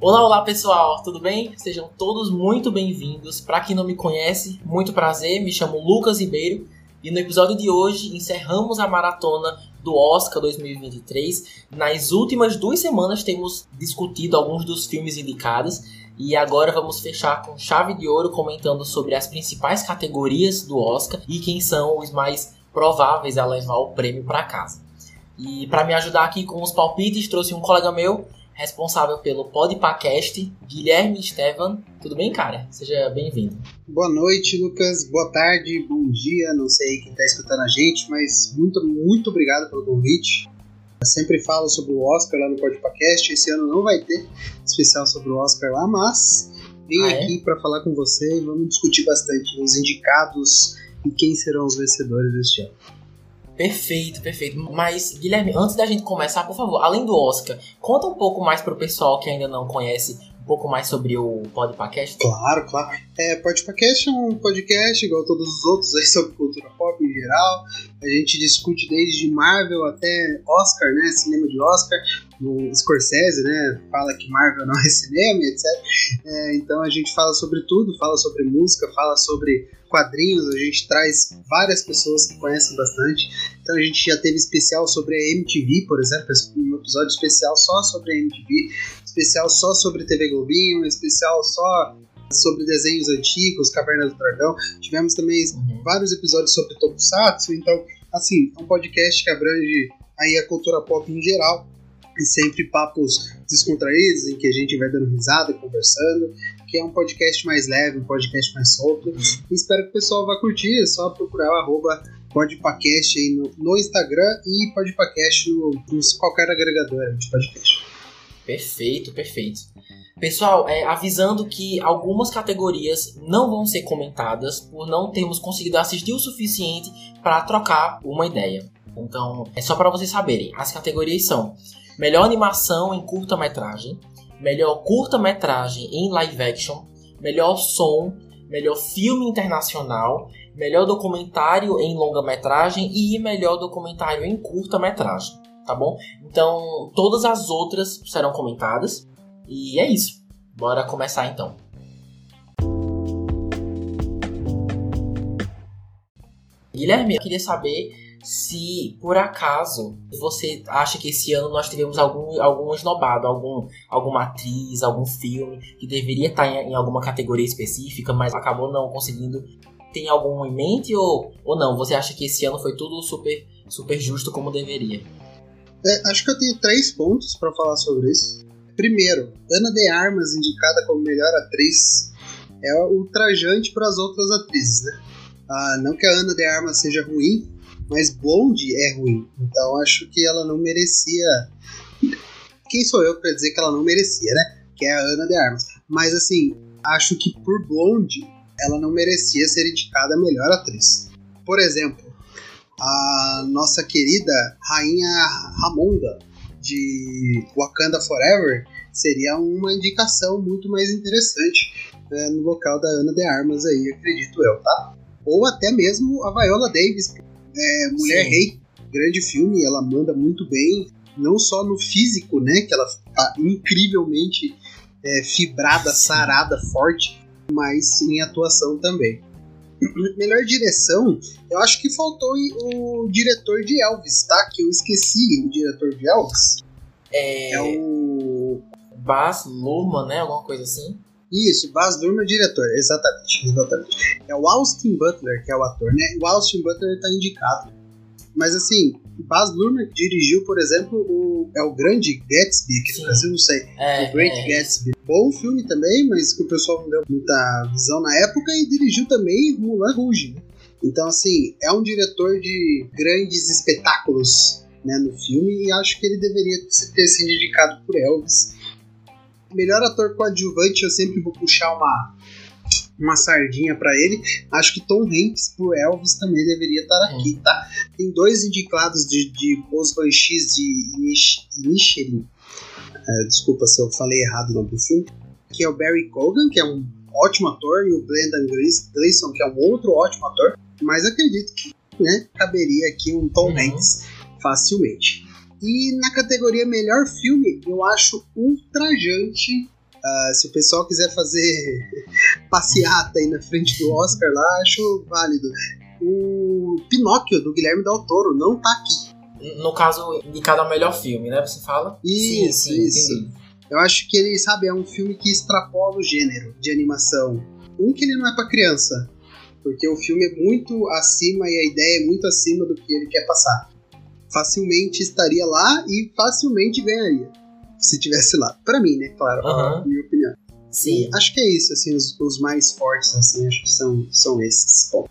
Olá, olá pessoal, tudo bem? Sejam todos muito bem-vindos. Para quem não me conhece, muito prazer, me chamo Lucas Ribeiro e no episódio de hoje encerramos a maratona do Oscar 2023. Nas últimas duas semanas temos discutido alguns dos filmes indicados e agora vamos fechar com chave de ouro comentando sobre as principais categorias do Oscar e quem são os mais prováveis a levar o prêmio para casa. E para me ajudar aqui com os palpites, trouxe um colega meu, responsável pelo Podpacast, Guilherme Estevan. Tudo bem, cara? Seja bem-vindo. Boa noite, Lucas. Boa tarde, bom dia. Não sei quem está escutando a gente, mas muito, muito obrigado pelo convite. Eu sempre falo sobre o Oscar lá no Podpacast. Esse ano não vai ter especial sobre o Oscar lá, mas vim ah, é? aqui para falar com você e vamos discutir bastante os indicados e quem serão os vencedores deste ano. Perfeito, perfeito. Mas, Guilherme, antes da gente começar, por favor, além do Oscar, conta um pouco mais pro pessoal que ainda não conhece um pouco mais sobre o Podpacast. Claro, claro. É, Podpacast é um podcast, igual todos os outros aí, sobre cultura pop em geral. A gente discute desde Marvel até Oscar, né? Cinema de Oscar. O Scorsese, né? Fala que Marvel não é cinema, etc. É, então a gente fala sobre tudo, fala sobre música, fala sobre quadrinhos, a gente traz várias pessoas que conhecem bastante. Então a gente já teve especial sobre a MTV, por exemplo, um episódio especial só sobre a MTV, especial só sobre TV Globinho, especial só sobre desenhos antigos, Caverna do Dragão. Tivemos também uhum. vários episódios sobre Tokusatsu, então, assim, é um podcast que abrange aí a cultura pop em geral e sempre papos descontraídos em que a gente vai dando risada, conversando que é um podcast mais leve, um podcast mais solto. E espero que o pessoal vá curtir, é só procurar o arroba podpacast aí no, no Instagram e podpacast no, no qualquer agregador de podcast. Perfeito, perfeito. Pessoal, é, avisando que algumas categorias não vão ser comentadas por não termos conseguido assistir o suficiente para trocar uma ideia. Então, é só para vocês saberem. As categorias são melhor animação em curta-metragem, melhor curta-metragem em live action, melhor som, melhor filme internacional, melhor documentário em longa-metragem e melhor documentário em curta-metragem, tá bom? Então, todas as outras serão comentadas e é isso. Bora começar então. Guilherme, eu queria saber se por acaso você acha que esse ano nós tivemos algum, algum esnobado, algum, alguma atriz, algum filme que deveria estar em, em alguma categoria específica, mas acabou não conseguindo. Tem algum em mente ou, ou não? Você acha que esse ano foi tudo super, super justo como deveria? É, acho que eu tenho três pontos para falar sobre isso. Primeiro, Ana de Armas indicada como melhor atriz é ultrajante para as outras atrizes, né? Ah, não que a Ana de Armas seja ruim, mas Blonde é ruim. Então acho que ela não merecia. Quem sou eu para dizer que ela não merecia, né? Que é a Ana de Armas. Mas assim, acho que por Blonde ela não merecia ser indicada a melhor atriz. Por exemplo, a nossa querida Rainha Ramonda de Wakanda Forever seria uma indicação muito mais interessante né, no local da Ana de Armas aí, acredito eu, tá? Ou até mesmo a Viola Davis, é, Mulher Sim. Rei, grande filme, ela manda muito bem, não só no físico, né, que ela tá incrivelmente é, fibrada, sarada, forte, mas em atuação também. Melhor direção, eu acho que faltou o diretor de Elvis, tá? Que eu esqueci o diretor de Elvis. É, é o. Baz Luhrmann, né? Alguma coisa assim. Isso, Baz Luhrmann é o diretor, exatamente, exatamente. É o Austin Butler que é o ator, né? O Austin Butler está indicado. Mas assim, Baz Luhrmann dirigiu, por exemplo, o é o Grande Gatsby aqui no Brasil, não sei. É, o Great é. Gatsby. Bom filme também, mas que o pessoal não deu muita visão na época e dirigiu também Moulin Rouge. Né? Então, assim, é um diretor de grandes espetáculos né, no filme e acho que ele deveria ter sido indicado por Elvis melhor ator coadjuvante, eu sempre vou puxar uma, uma sardinha para ele. Acho que Tom Hanks por Elvis também deveria estar aqui, tá? Tem dois indicados de, de Os Banshees de Inisherin. É, desculpa se eu falei errado o nome do filme. Que é o Barry Cogan, que é um ótimo ator, e o Brendan Gleeson, que é um outro ótimo ator. Mas acredito que né, caberia aqui um Tom uhum. Hanks facilmente. E na categoria melhor filme, eu acho ultrajante. Uh, se o pessoal quiser fazer passeata aí na frente do Oscar lá, acho válido. O Pinóquio, do Guilherme Del Toro, não tá aqui. No caso, indicado ao melhor filme, né? Você fala? Isso, sim, sim, isso. Entendi. Eu acho que ele, sabe, é um filme que extrapola o gênero de animação. Um que ele não é para criança, porque o filme é muito acima e a ideia é muito acima do que ele quer passar. Facilmente estaria lá e facilmente ganharia se tivesse lá. Para mim, né? Claro, uhum. minha opinião. Sim. E acho que é isso, assim, os, os, mais fortes, assim, acho que são, são esses. Bom.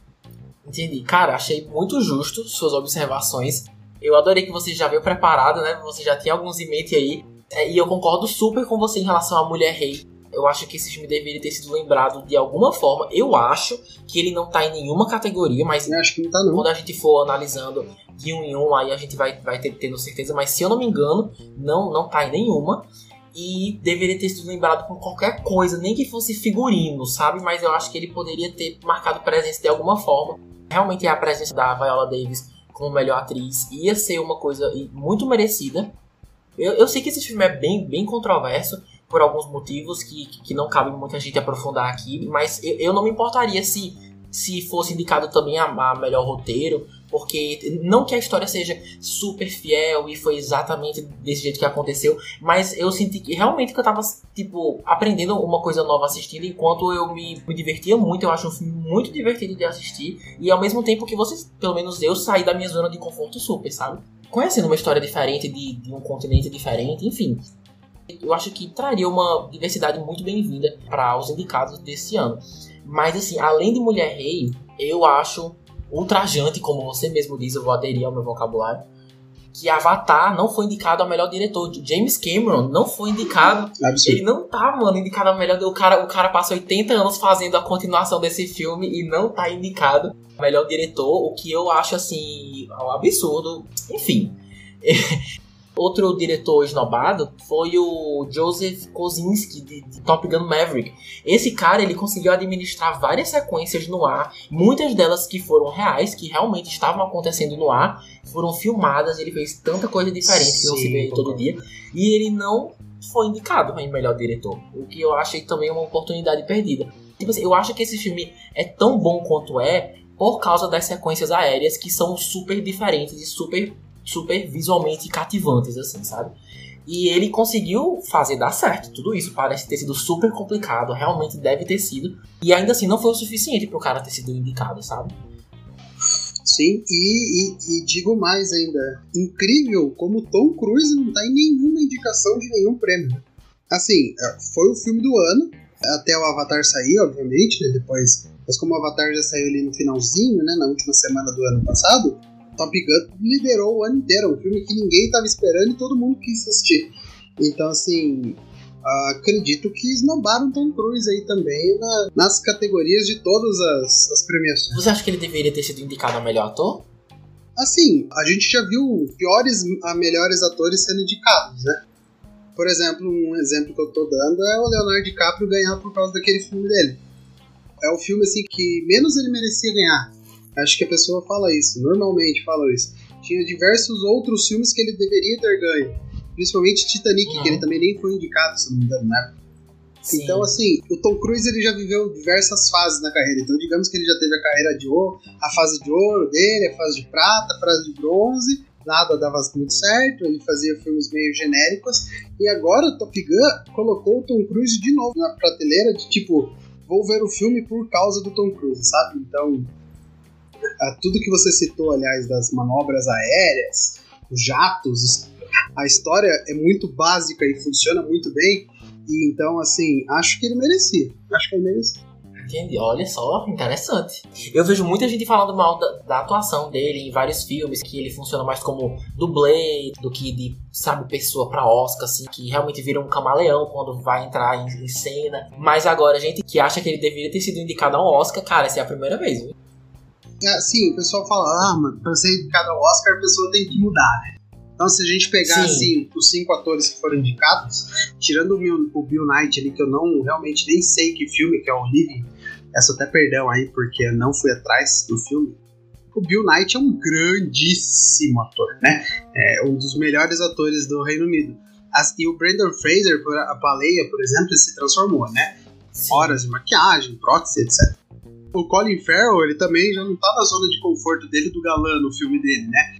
Entendi. Cara, achei muito justo suas observações. Eu adorei que você já veio preparado, né? Você já tem alguns em mente aí. É, e eu concordo super com você em relação à Mulher Rei. Eu acho que esse filme deveria ter sido lembrado de alguma forma. Eu acho que ele não tá em nenhuma categoria, mas eu acho que não tá, não. quando a gente for analisando de um em um, aí a gente vai, vai ter, tendo certeza. Mas se eu não me engano, não, não tá em nenhuma. E deveria ter sido lembrado por qualquer coisa, nem que fosse figurino, sabe? Mas eu acho que ele poderia ter marcado presença de alguma forma. Realmente a presença da Viola Davis como melhor atriz ia ser uma coisa muito merecida. Eu, eu sei que esse filme é bem, bem controverso por alguns motivos que, que não cabe muita gente aprofundar aqui, mas eu, eu não me importaria se, se fosse indicado também a, a, melhor roteiro, porque não que a história seja super fiel e foi exatamente desse jeito que aconteceu, mas eu senti que realmente que eu tava, tipo, aprendendo uma coisa nova assistindo, enquanto eu me, me divertia muito, eu acho um filme muito divertido de assistir, e ao mesmo tempo que vocês, pelo menos eu, saí da minha zona de conforto super, sabe? Conhecendo uma história diferente de, de um continente diferente, enfim eu acho que traria uma diversidade muito bem-vinda para os indicados desse ano. Mas assim, além de Mulher Rei, eu acho ultrajante, como você mesmo diz, eu vou aderir ao meu vocabulário, que Avatar não foi indicado ao melhor diretor. James Cameron não foi indicado. Absurdo. Ele não tá, mano, indicado ao melhor. O cara, o cara passa 80 anos fazendo a continuação desse filme e não tá indicado ao melhor diretor, o que eu acho assim um absurdo. Enfim. Outro diretor esnobado foi o Joseph Kosinski, de, de, Top Gun Maverick. Esse cara, ele conseguiu administrar várias sequências no ar, muitas delas que foram reais, que realmente estavam acontecendo no ar, foram filmadas, ele fez tanta coisa diferente Sim, que não se vê todo dia, e ele não foi indicado em melhor diretor, o que eu achei também uma oportunidade perdida. Tipo assim, eu acho que esse filme é tão bom quanto é por causa das sequências aéreas que são super diferentes e super super visualmente cativantes, assim, sabe? E ele conseguiu fazer dar certo. Tudo isso parece ter sido super complicado, realmente deve ter sido. E ainda assim não foi o suficiente para o cara ter sido indicado, sabe? Sim, e, e, e, digo mais ainda: incrível como Tom Cruise não tá em nenhuma indicação de nenhum prêmio. Assim, é, foi o filme do ano, até o Avatar sair, obviamente, né? Depois. Mas como o Avatar já saiu ali no finalzinho, né? Na última semana do ano passado, Top Gun liderou o ano inteiro, um filme que ninguém estava esperando e todo mundo quis assistir. Então, assim, acredito que esnobaram Tom Cruise aí também na, nas categorias de todas as, as premiações. Você acha que ele deveria ter sido indicado a melhor ator? Assim, a gente já viu piores a melhores atores sendo indicados, né? Por exemplo, um exemplo que eu tô dando é o Leonardo DiCaprio ganhar por causa daquele filme dele. É o filme assim que menos ele merecia ganhar. Acho que a pessoa fala isso, normalmente fala isso. Tinha diversos outros filmes que ele deveria ter ganho. Principalmente Titanic, uhum. que ele uhum. também nem foi indicado, se não me engano, né? Sim. Então, assim, o Tom Cruise ele já viveu diversas fases na carreira. Então, digamos que ele já teve a carreira de ouro, a fase de ouro dele, a fase de prata, a fase de bronze. Nada dava muito certo, ele fazia filmes meio genéricos. E agora, Top Gun colocou o Tom Cruise de novo na prateleira de tipo, vou ver o filme por causa do Tom Cruise, sabe? Então, tudo que você citou, aliás, das manobras aéreas, os jatos, a história é muito básica e funciona muito bem. E então, assim, acho que ele merecia. Acho que ele merecia. Entendi. Olha só, interessante. Eu vejo muita gente falando mal da, da, atuação dele em vários filmes, que ele funciona mais como dublê do que de, sabe, pessoa pra Oscar, assim, que realmente vira um camaleão quando vai entrar em, em cena. Mas agora, gente que acha que ele deveria ter sido indicado ao Oscar, cara, essa é a primeira vez, viu? É, sim, o pessoal fala, ah, mas pra ser indicado ao Oscar a pessoa tem que mudar, né? Então, se a gente pegar, assim, os cinco atores que foram indicados, tirando o Bill, o Bill Knight ali, que eu não realmente nem sei que filme que é o Living, peço até perdão aí, porque eu não fui atrás do filme, O Bill Knight é um grandíssimo ator, né? É um dos melhores atores do Reino Unido. As, e o Brandon Fraser, a baleia, por exemplo, ele se transformou, né? Sim. Horas de maquiagem, prótese, etc. O Colin Farrell, ele também já não tá na zona de conforto dele do galã no filme dele, né?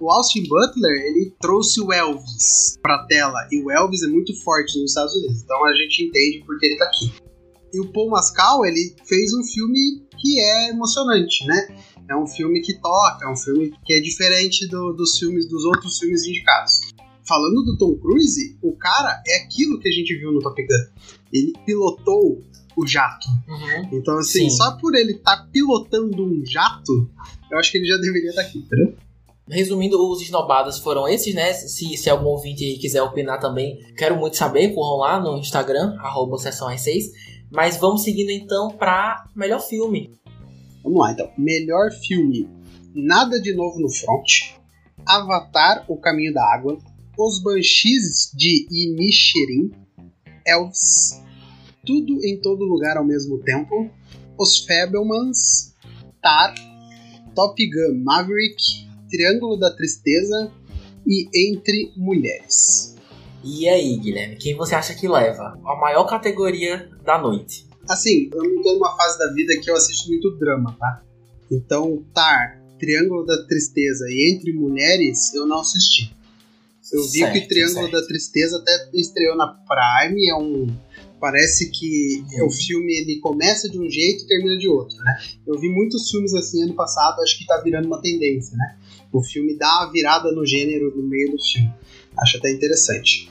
O Austin Butler, ele trouxe o Elvis pra tela, e o Elvis é muito forte nos Estados Unidos, então a gente entende porque ele tá aqui. E o Paul Mascal, ele fez um filme que é emocionante, né? É um filme que toca, é um filme que é diferente do, dos filmes dos outros filmes indicados. Falando do Tom Cruise, o cara é aquilo que a gente viu no Top Gun. Ele pilotou o jato. Uhum. Então, assim, Sim. só por ele estar tá pilotando um jato, eu acho que ele já deveria estar tá aqui, entendeu? Resumindo, os esnobados foram esses, né? Se, se algum ouvinte quiser opinar também, quero muito saber, corram lá no Instagram, arroba sessão 6 mas vamos seguindo então para melhor filme. Vamos lá então. Melhor filme: Nada de Novo no Front, Avatar: O Caminho da Água, Os Banshees de Inisherin, Elves, Tudo em Todo Lugar ao Mesmo Tempo, Os Fabelmans, Tar, Top Gun Maverick, Triângulo da Tristeza e Entre Mulheres. E aí, Guilherme, quem você acha que leva a maior categoria da noite? Assim, eu não tô numa fase da vida que eu assisto muito drama, tá? Então, Tar, Triângulo da Tristeza e Entre Mulheres, eu não assisti. Eu vi certo, que Triângulo certo. da Tristeza até estreou na Prime, é um. Parece que uhum. o filme ele começa de um jeito e termina de outro, né? Eu vi muitos filmes assim ano passado, acho que tá virando uma tendência, né? O filme dá uma virada no gênero no meio do filme. Acho até interessante.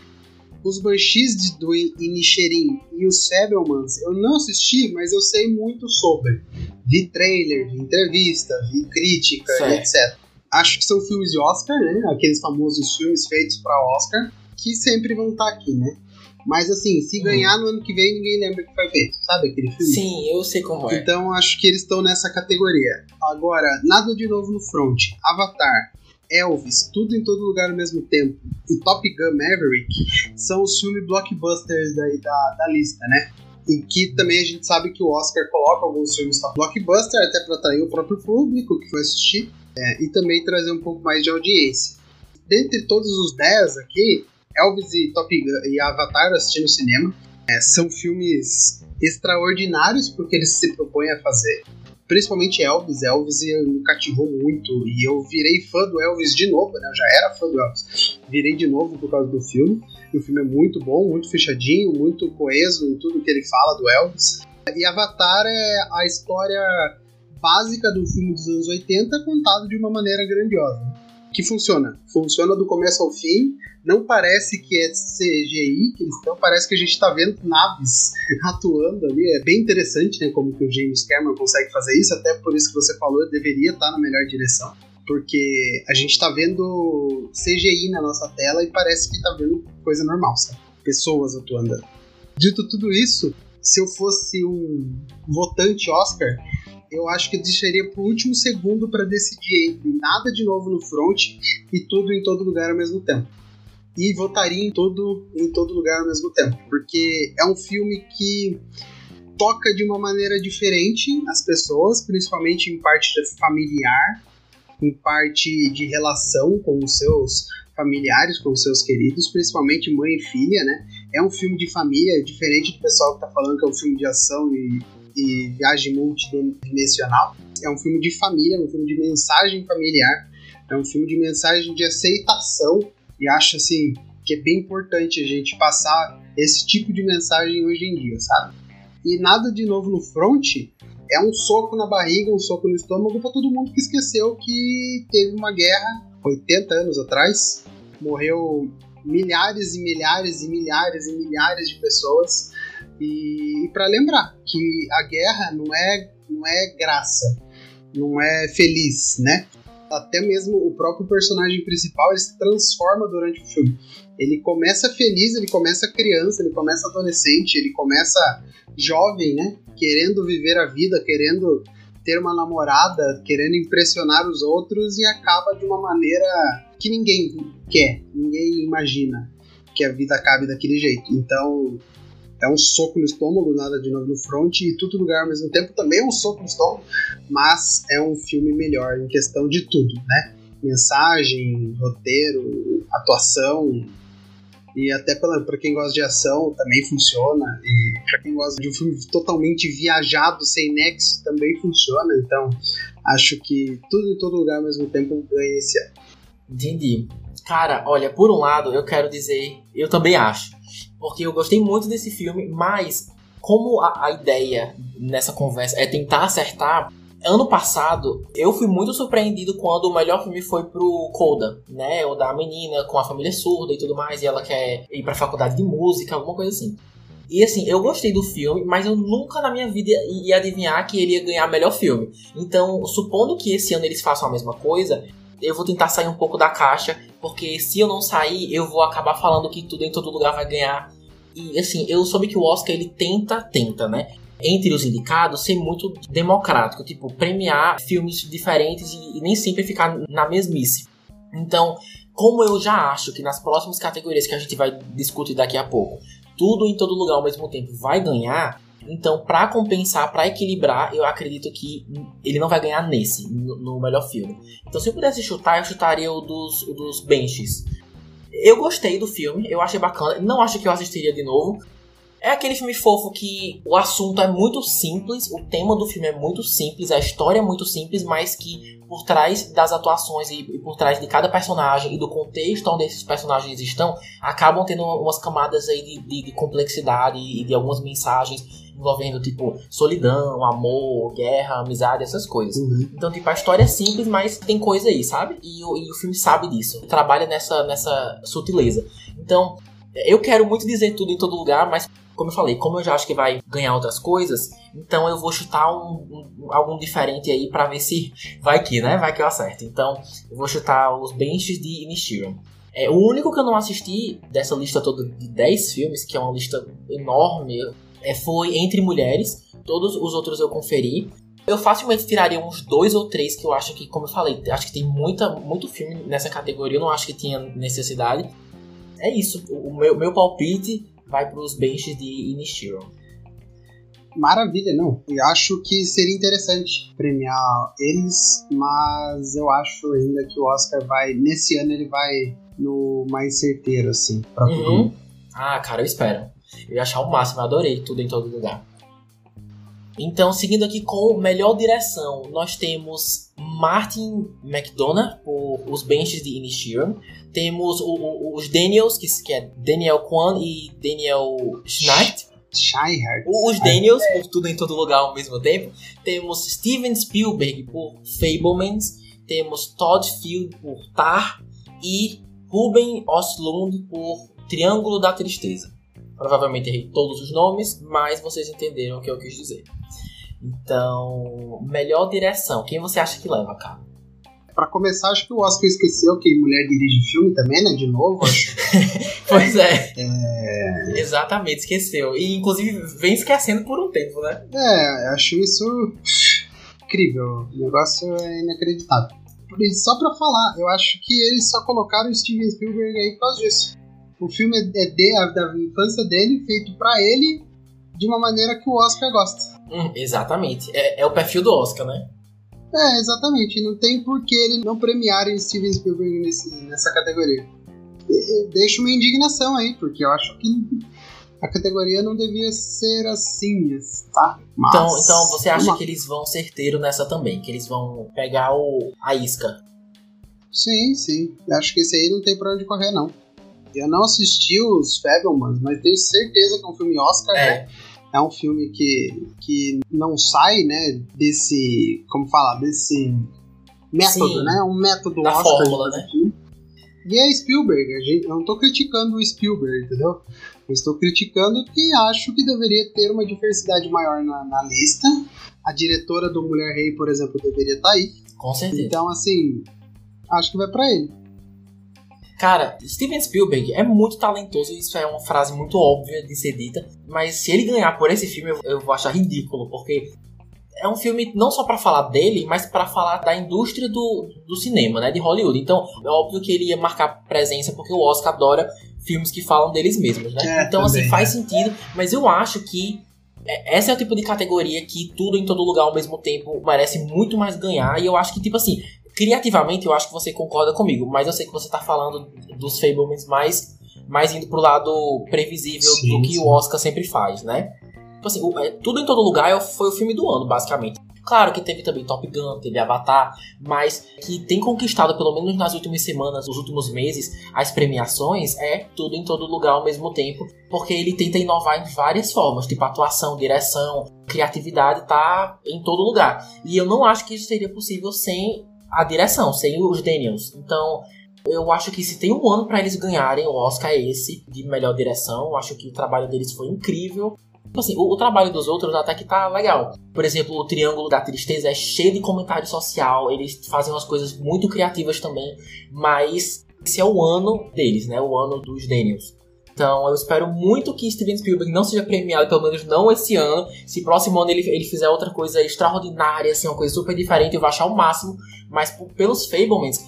Os Banshees de, do Inisherin e os Fabelmans eu não assisti, mas eu sei muito sobre. Vi trailer, vi entrevista, vi crítica, etc. Acho que são filmes de Oscar, né? Aqueles famosos filmes feitos para Oscar, que sempre vão estar tá aqui, né? Mas assim, se uhum. ganhar no ano que vem, ninguém lembra que foi feito. Sabe aquele filme? Sim, eu sei como é. Então acho que eles estão nessa categoria. Agora, nada de novo no front. Avatar, Elvis, Tudo em Todo Lugar ao Mesmo Tempo e Top Gun Maverick são os filmes blockbusters daí da, da lista, né? E que também a gente sabe que o Oscar coloca alguns filmes para blockbuster, até para atrair o próprio público que foi assistir, é, e também trazer um pouco mais de audiência. Dentre todos os 10 aqui, Elvis e Top Gun e Avatar eu assisti no cinema. É, são filmes extraordinários porque eles se propõem a fazer principalmente Elvis. Elvis me cativou muito e eu virei fã do Elvis de novo, né? Eu já era fã do Elvis. Virei de novo por causa do filme. E o filme é muito bom, muito fechadinho, muito coeso em tudo que ele fala do Elvis. E Avatar é a história básica do filme dos anos 80 contado de uma maneira grandiosa que funciona. Funciona do começo ao fim. Não parece que é CGI estão, parece que a gente está vendo naves atuando ali. É bem interessante, né? Como que o James Cameron consegue fazer isso. Até por isso que você falou, deveria estar tá na melhor direção. Porque a gente está vendo CGI na nossa tela e parece que está vendo coisa normal, sabe? Pessoas atuando. Dito tudo isso, se eu fosse um votante Oscar, eu acho que deixaria pro último segundo para decidir entre nada de novo no front e tudo em todo lugar ao mesmo tempo. E votaria em todo, em todo lugar ao mesmo tempo, porque é um filme que toca de uma maneira diferente as pessoas, principalmente em parte familiar, em parte de relação com os seus familiares, com os seus queridos, principalmente mãe e filha, né? É um filme de família, diferente do pessoal que tá falando que é um filme de ação e e viagem multidimensional. É um filme de família, é um filme de mensagem familiar, é um filme de mensagem de aceitação e acho assim que é bem importante a gente passar esse tipo de mensagem hoje em dia, sabe? E nada de novo no front é um soco na barriga, um soco no estômago para todo mundo que esqueceu que teve uma guerra 80 anos atrás, morreu milhares e milhares e milhares e milhares de pessoas e, e para lembrar que a guerra não é, não é graça, não é feliz, né? Até mesmo o próprio personagem principal ele se transforma durante o filme. Ele começa feliz, ele começa criança, ele começa adolescente, ele começa jovem, né? Querendo viver a vida, querendo ter uma namorada, querendo impressionar os outros e acaba de uma maneira que ninguém quer, ninguém imagina que a vida acabe daquele jeito. Então, é um soco no estômago, nada de novo no front, e tudo lugar ao mesmo tempo também é um soco no estômago, mas é um filme melhor em questão de tudo, né? Mensagem, roteiro, atuação, e até para quem gosta de ação também funciona, e para quem gosta de um filme totalmente viajado, sem nexo, também funciona, então acho que tudo em todo lugar ao mesmo tempo ganha esse ano. Entendi. Cara, olha, por um lado, eu quero dizer, eu também acho. Porque eu gostei muito desse filme, mas como a, a ideia nessa conversa é tentar acertar, ano passado eu fui muito surpreendido quando o melhor filme foi pro Coda, né? O da menina com a família surda e tudo mais, e ela quer ir pra faculdade de música, alguma coisa assim. E assim, eu gostei do filme, mas eu nunca na minha vida ia adivinhar que ele ia ganhar melhor filme. Então, supondo que esse ano eles façam a mesma coisa, eu vou tentar sair um pouco da caixa, porque se eu não sair, eu vou acabar falando que tudo em todo lugar vai ganhar. E assim, eu soube que o Oscar ele tenta, tenta, né? Entre os indicados, ser muito democrático, tipo, premiar filmes diferentes e, e nem sempre ficar na mesmice. Então, como eu já acho que nas próximas categorias que a gente vai discutir daqui a pouco, tudo em todo lugar ao mesmo tempo vai ganhar, então, para compensar, para equilibrar, eu acredito que ele não vai ganhar nesse, no, no, melhor filme. Então, se eu pudesse chutar, eu chutaria o dos, o dos Benches. Eu gostei do filme, eu achei bacana. Não acho que eu assistiria de novo. É aquele filme fofo que o assunto é muito simples, o tema do filme é muito simples, a história é muito simples, mas que por trás das atuações e, e por trás de cada personagem e do contexto onde esses personagens estão, acabam tendo umas camadas aí de, de, de complexidade e de algumas mensagens envolvendo, tipo, solidão, amor, guerra, amizade, essas coisas. Uhum. Então, tipo, a história é simples, mas tem coisa aí, sabe? E, o, e o filme sabe disso. Trabalha nessa, nessa sutileza. Então, eu quero muito dizer tudo em todo lugar, mas como eu falei, como eu já acho que vai ganhar outras coisas, então eu vou chutar um, um algum diferente aí para ver se vai que, né? Vai que eu acerto. Então, eu vou chutar os benches de Inishiram. É, o único que eu não assisti dessa lista toda de 10 filmes, que é uma lista enorme, é, foi Entre Mulheres. Todos os outros eu conferi. Eu facilmente tiraria uns dois ou três que eu acho que, como eu falei, acho que tem muita, muito filme nessa categoria. Eu não acho que tinha necessidade. É isso. O meu, meu palpite vai para os benches de Inishiro. Maravilha, não. Eu acho que seria interessante premiar eles, mas eu acho ainda que o Oscar vai. Nesse ano ele vai no mais certeiro, assim, pra uhum. todo mundo. Ah, cara, eu espero. Eu ia achar o máximo, eu adorei tudo em todo lugar. Então, seguindo aqui com melhor direção, nós temos Martin McDonough por Os Benches de Inishiram. Temos o, o, os Daniels, que, que é Daniel Kwan e Daniel Schneid. Os Daniels, por tudo em todo lugar ao mesmo tempo. Temos Steven Spielberg por Fablemans. Temos Todd Field por Tar. E Ruben Oslund por Triângulo da Tristeza. Provavelmente errei todos os nomes, mas vocês entenderam o que eu quis dizer. Então, melhor direção. Quem você acha que leva, cara? Pra começar, acho que o Oscar esqueceu que mulher dirige filme também, né? De novo, acho. pois é. é. Exatamente, esqueceu. E inclusive vem esquecendo por um tempo, né? É, acho isso incrível. O negócio é inacreditável. Só pra falar, eu acho que eles só colocaram o Steven Spielberg aí por causa disso. O filme é de, da infância dele, feito para ele, de uma maneira que o Oscar gosta. Hum, exatamente. É, é, o perfil do Oscar, né? É, exatamente. Não tem por que ele não premiarem Steven Spielberg nesse, nessa categoria. Deixa uma indignação aí, porque eu acho que a categoria não devia ser assim, tá? Mas, então, então você acha que eles vão certeiro nessa também? Que eles vão pegar o, a isca? Sim, sim. Acho que esse aí não tem pra onde correr, não. Eu não assisti os Fablemans, mas tenho certeza que é um filme Oscar, é. né? É um filme que, que não sai, né, desse, como falar, desse método, Sim, né? Um método da Oscar. Fórmula, né? E é Spielberg, gente, eu não tô criticando o Spielberg, entendeu? Eu estou criticando que acho que deveria ter uma diversidade maior na, na lista. A diretora do Mulher Rei, por exemplo, deveria estar tá aí. Com certeza. Então, assim, acho que vai para ele. Cara, Steven Spielberg é muito talentoso, isso é uma frase muito óbvia de ser dita, mas se ele ganhar por esse filme, eu, vou achar ridículo, porque é um filme não só para falar dele, mas para falar da indústria do, do cinema, né, de Hollywood. Então, é óbvio que ele ia marcar presença porque o Oscar adora filmes que falam deles mesmos, né? É, então, assim, faz né? sentido, mas eu acho que é, essa é o tipo de categoria que tudo em todo lugar ao mesmo tempo merece muito mais ganhar. E eu acho que, tipo assim, criativamente eu acho que você concorda comigo, mas eu sei que você tá falando dos Fablemans mais, mais indo pro lado previsível Sim, do que sim. o Oscar sempre faz, né? Tipo assim, o- é, tudo em todo lugar é foi o filme do ano, basicamente. Claro que teve também Top Gun, teve Avatar, mas que tem conquistado, pelo menos nas últimas semanas, nos últimos meses, as premiações é tudo em todo lugar ao mesmo tempo, porque ele tenta inovar em várias formas, tipo atuação, direção, criatividade, tá em todo lugar. E eu não acho que isso seria possível sem a direção, sem os Daniels. Então, eu acho que se tem um ano pra eles ganharem, o Oscar é esse, de melhor direção. Eu acho que o trabalho deles foi incrível. Tipo assim, o, o trabalho dos outros até que tá legal. Por exemplo, o Triângulo da Tristeza é cheio de comentário social, eles fazem umas coisas muito criativas também, mas esse é o ano deles, né? O ano dos Daniels. Então eu espero muito que Steven Spielberg não seja premiado, pelo menos não esse ano. Se próximo ano ele, ele fizer outra coisa extraordinária, assim, uma coisa super diferente, eu vou achar o máximo. Mas pelos Fablemans,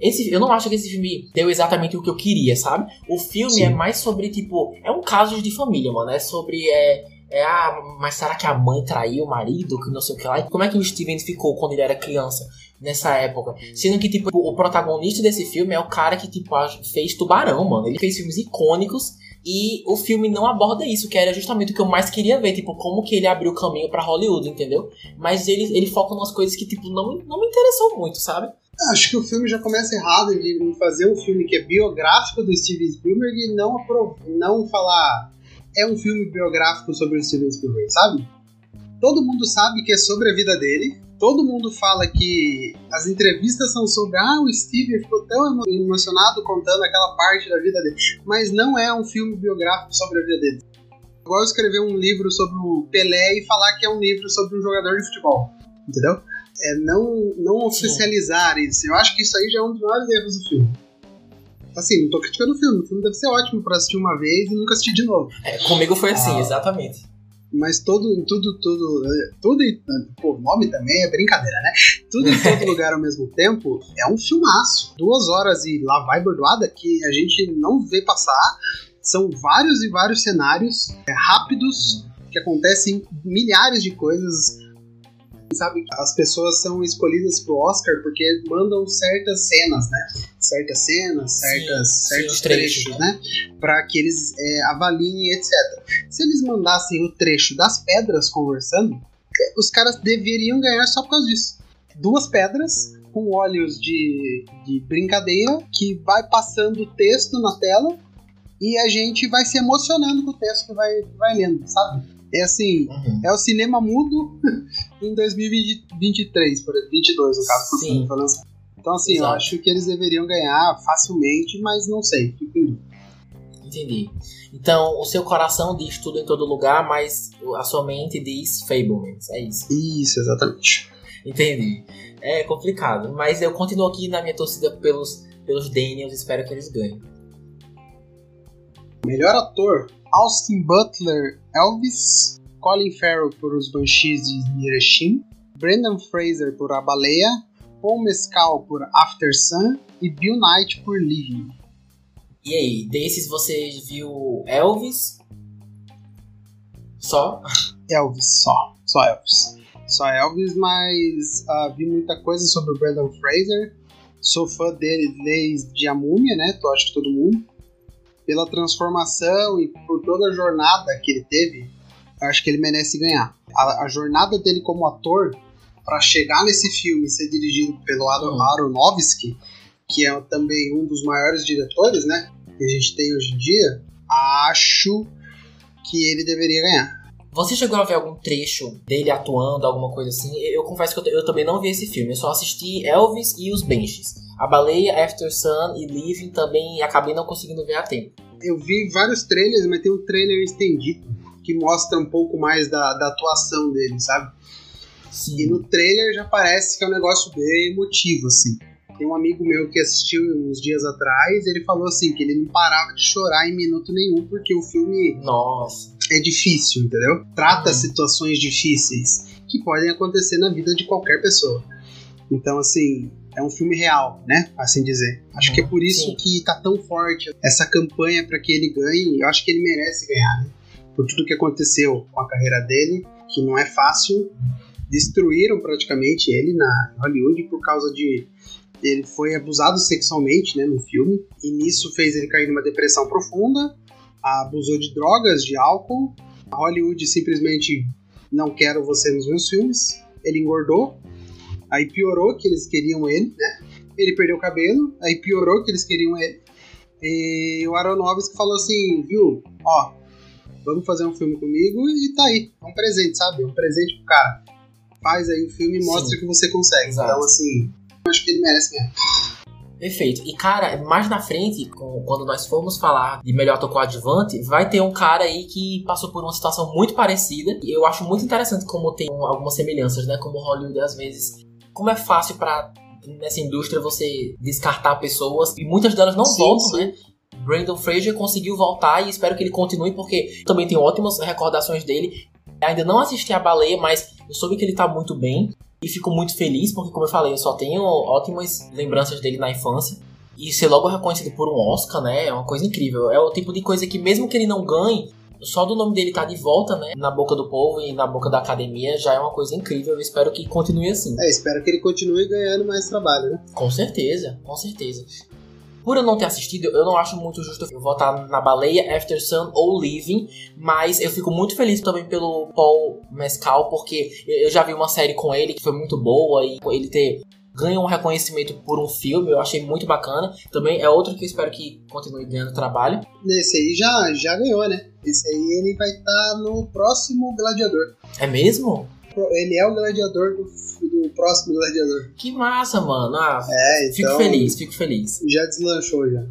esse, eu não acho que esse filme deu exatamente o que eu queria, sabe? O filme Sim. é mais sobre, tipo, é um caso de família, mano. É sobre, é, é, ah, mas será que a mãe traiu o marido? Que não sei o que lá. E como é que o Steven ficou quando ele era criança? Nessa época. Sendo que, tipo, o protagonista desse filme é o cara que, tipo, fez Tubarão, mano. Ele fez filmes icônicos e o filme não aborda isso, que era justamente o que eu mais queria ver, tipo, como que ele abriu o caminho pra Hollywood, entendeu? Mas ele, ele foca em umas coisas que, tipo, não, me- não me interessou muito, sabe? Acho que o filme já começa errado de em fazer um filme que é biográfico do Steven Spielberg e não, não falar é um filme biográfico sobre o Steven Spielberg, sabe? Todo mundo sabe que é sobre a vida dele. Todo mundo fala que as entrevistas são sobre ah, o Steven ficou tão emo- emocionado contando aquela parte da vida dele. Mas não é um filme biográfico sobre a vida dele. Igual escrever um livro sobre o Pelé e falar que é um livro sobre um jogador de futebol. Entendeu? é não, não oficializar isso. Eu acho que isso aí já é um dos maiores erros do filme. Assim, não tô criticando o filme. O filme deve ser ótimo pra assistir uma vez e nunca assistir de novo. É, comigo foi assim, Ah. exatamente. Mas todo, tudo, tudo, tudo, em- pô, o nome também é brincadeira, né? Tudo em todo lugar ao mesmo tempo é um filmaço. Duas horas e lá vai bordoada que a gente não vê passar. São vários e vários cenários é, rápidos que acontecem milhares de coisas. Sabe, as pessoas são escolhidas pro Oscar porque mandam certas cenas, né? Certas cenas, certas, sim, certos os trechos, trechos, né? Para que eles é, avaliem, etc. Se eles mandassem o trecho das pedras conversando, os caras deveriam ganhar só por causa disso. Duas pedras com olhos de, de brincadeira que vai passando o texto na tela e a gente vai se emocionando com o texto que vai, vai lendo, sabe? É assim, Uhum. é o cinema mudo em 2023, por exemplo, 22 no caso, porque o filme foi lançado. Então assim, eu Exato. acho que eles deveriam ganhar facilmente, mas não sei, fico em dúvida. Entendi. Então, o seu coração diz tudo em todo lugar, mas a sua mente diz Fablemans. É isso. Isso, exatamente. Entendi. É complicado, mas eu continuo aqui na minha torcida pelos, pelos Daniels, espero que eles ganhem. Melhor ator: Austin Butler, Elvis, Colin Farrell por Os Banshees de Inisherin, Brendan Fraser por A Baleia, Paul Mescal por After Sun e Bill Knight por Living. E aí, desses você viu Elvis? Só? Elvis, só. Só Elvis. Só Elvis, mas ah, vi muita coisa sobre o Brendan Fraser. Sou fã dele desde a múmia, né? Tô, acho que todo mundo. Pela transformação e por toda a jornada que ele teve, acho que ele merece ganhar. A, a jornada dele como ator, para chegar nesse filme e ser dirigido pelo Aaron- Uhum. Aronofsky, que é também um dos maiores diretores, né? Que a gente tem hoje em dia, acho que ele deveria ganhar. Você chegou a ver algum trecho dele atuando, alguma coisa assim? Eu, eu confesso que eu, eu também não vi esse filme. Eu só assisti Elvis e os Benches. A Baleia, After Sun e Living também acabei não conseguindo ver a tempo. Eu vi vários trailers, mas tem um trailer estendido que mostra um pouco mais da, da atuação dele, sabe? E Sim. no trailer já parece que é um negócio bem emotivo, assim. Tem um amigo meu que assistiu uns dias atrás, ele falou assim que ele não parava de chorar em minuto nenhum porque o filme Nossa. é difícil, entendeu? Trata Uhum. situações difíceis. que podem acontecer na vida de qualquer pessoa. Então, assim, é um filme real, né? Assim dizer. Acho que é por isso Sim. que tá tão forte essa campanha para que ele ganhe. Eu acho que ele merece ganhar, né? Por tudo que aconteceu com a carreira dele, que não é fácil. Destruíram praticamente ele na Hollywood por causa de. Ele foi abusado sexualmente, né, no filme, e nisso fez ele cair numa depressão profunda, abusou de drogas, de álcool. A Hollywood simplesmente não quero você nos meus filmes. Ele engordou, Aí piorou que eles queriam ele, né? Ele perdeu o cabelo, aí piorou que eles queriam ele. E o Aronofsky falou assim, viu? Ó, vamos fazer um filme comigo e tá aí. É um presente, sabe? Um presente pro cara. Faz aí o filme e mostra Sim. que você consegue. Exato. Então, assim, eu acho que ele merece ganhar. Perfeito. E, cara, mais na frente, quando nós formos falar de melhor ator coadjuvante, vai ter um cara aí que passou por uma situação muito parecida. E eu acho muito interessante como tem algumas semelhanças, né? Como Hollywood, às vezes, como é fácil pra nessa indústria você descartar pessoas e muitas delas não Sim, voltam, sim. né? Brandon Fraser conseguiu voltar e espero que ele continue porque também tenho ótimas recordações dele. Ainda não assisti a baleia, mas eu soube que ele tá muito bem e fico muito feliz porque, como eu falei, eu só tenho ótimas lembranças dele na infância. E ser logo reconhecido por um Oscar, né? É uma coisa incrível. É o tipo de coisa que, mesmo que ele não ganhe, só do nome dele tá de volta, né? Na boca do povo e na boca da academia já é uma coisa incrível. Eu espero que continue assim. É, espero que ele continue ganhando mais trabalho, né? Com certeza, com certeza. Por eu não ter assistido, eu não acho muito justo eu votar na Baleia, After Sun ou Living, mas eu fico muito feliz também pelo Paul Mescal, porque eu já vi uma série com ele que foi muito boa e ele ter ganho um reconhecimento por um filme, eu achei muito bacana. Também é outro que eu espero que continue ganhando trabalho. Nesse aí já, já ganhou, né? Esse aí ele vai estar no próximo Gladiador. É mesmo? Ele é o gladiador do, do próximo Gladiador. Que massa, mano. Ah, É, fico então feliz, fico feliz. já deslanchou já.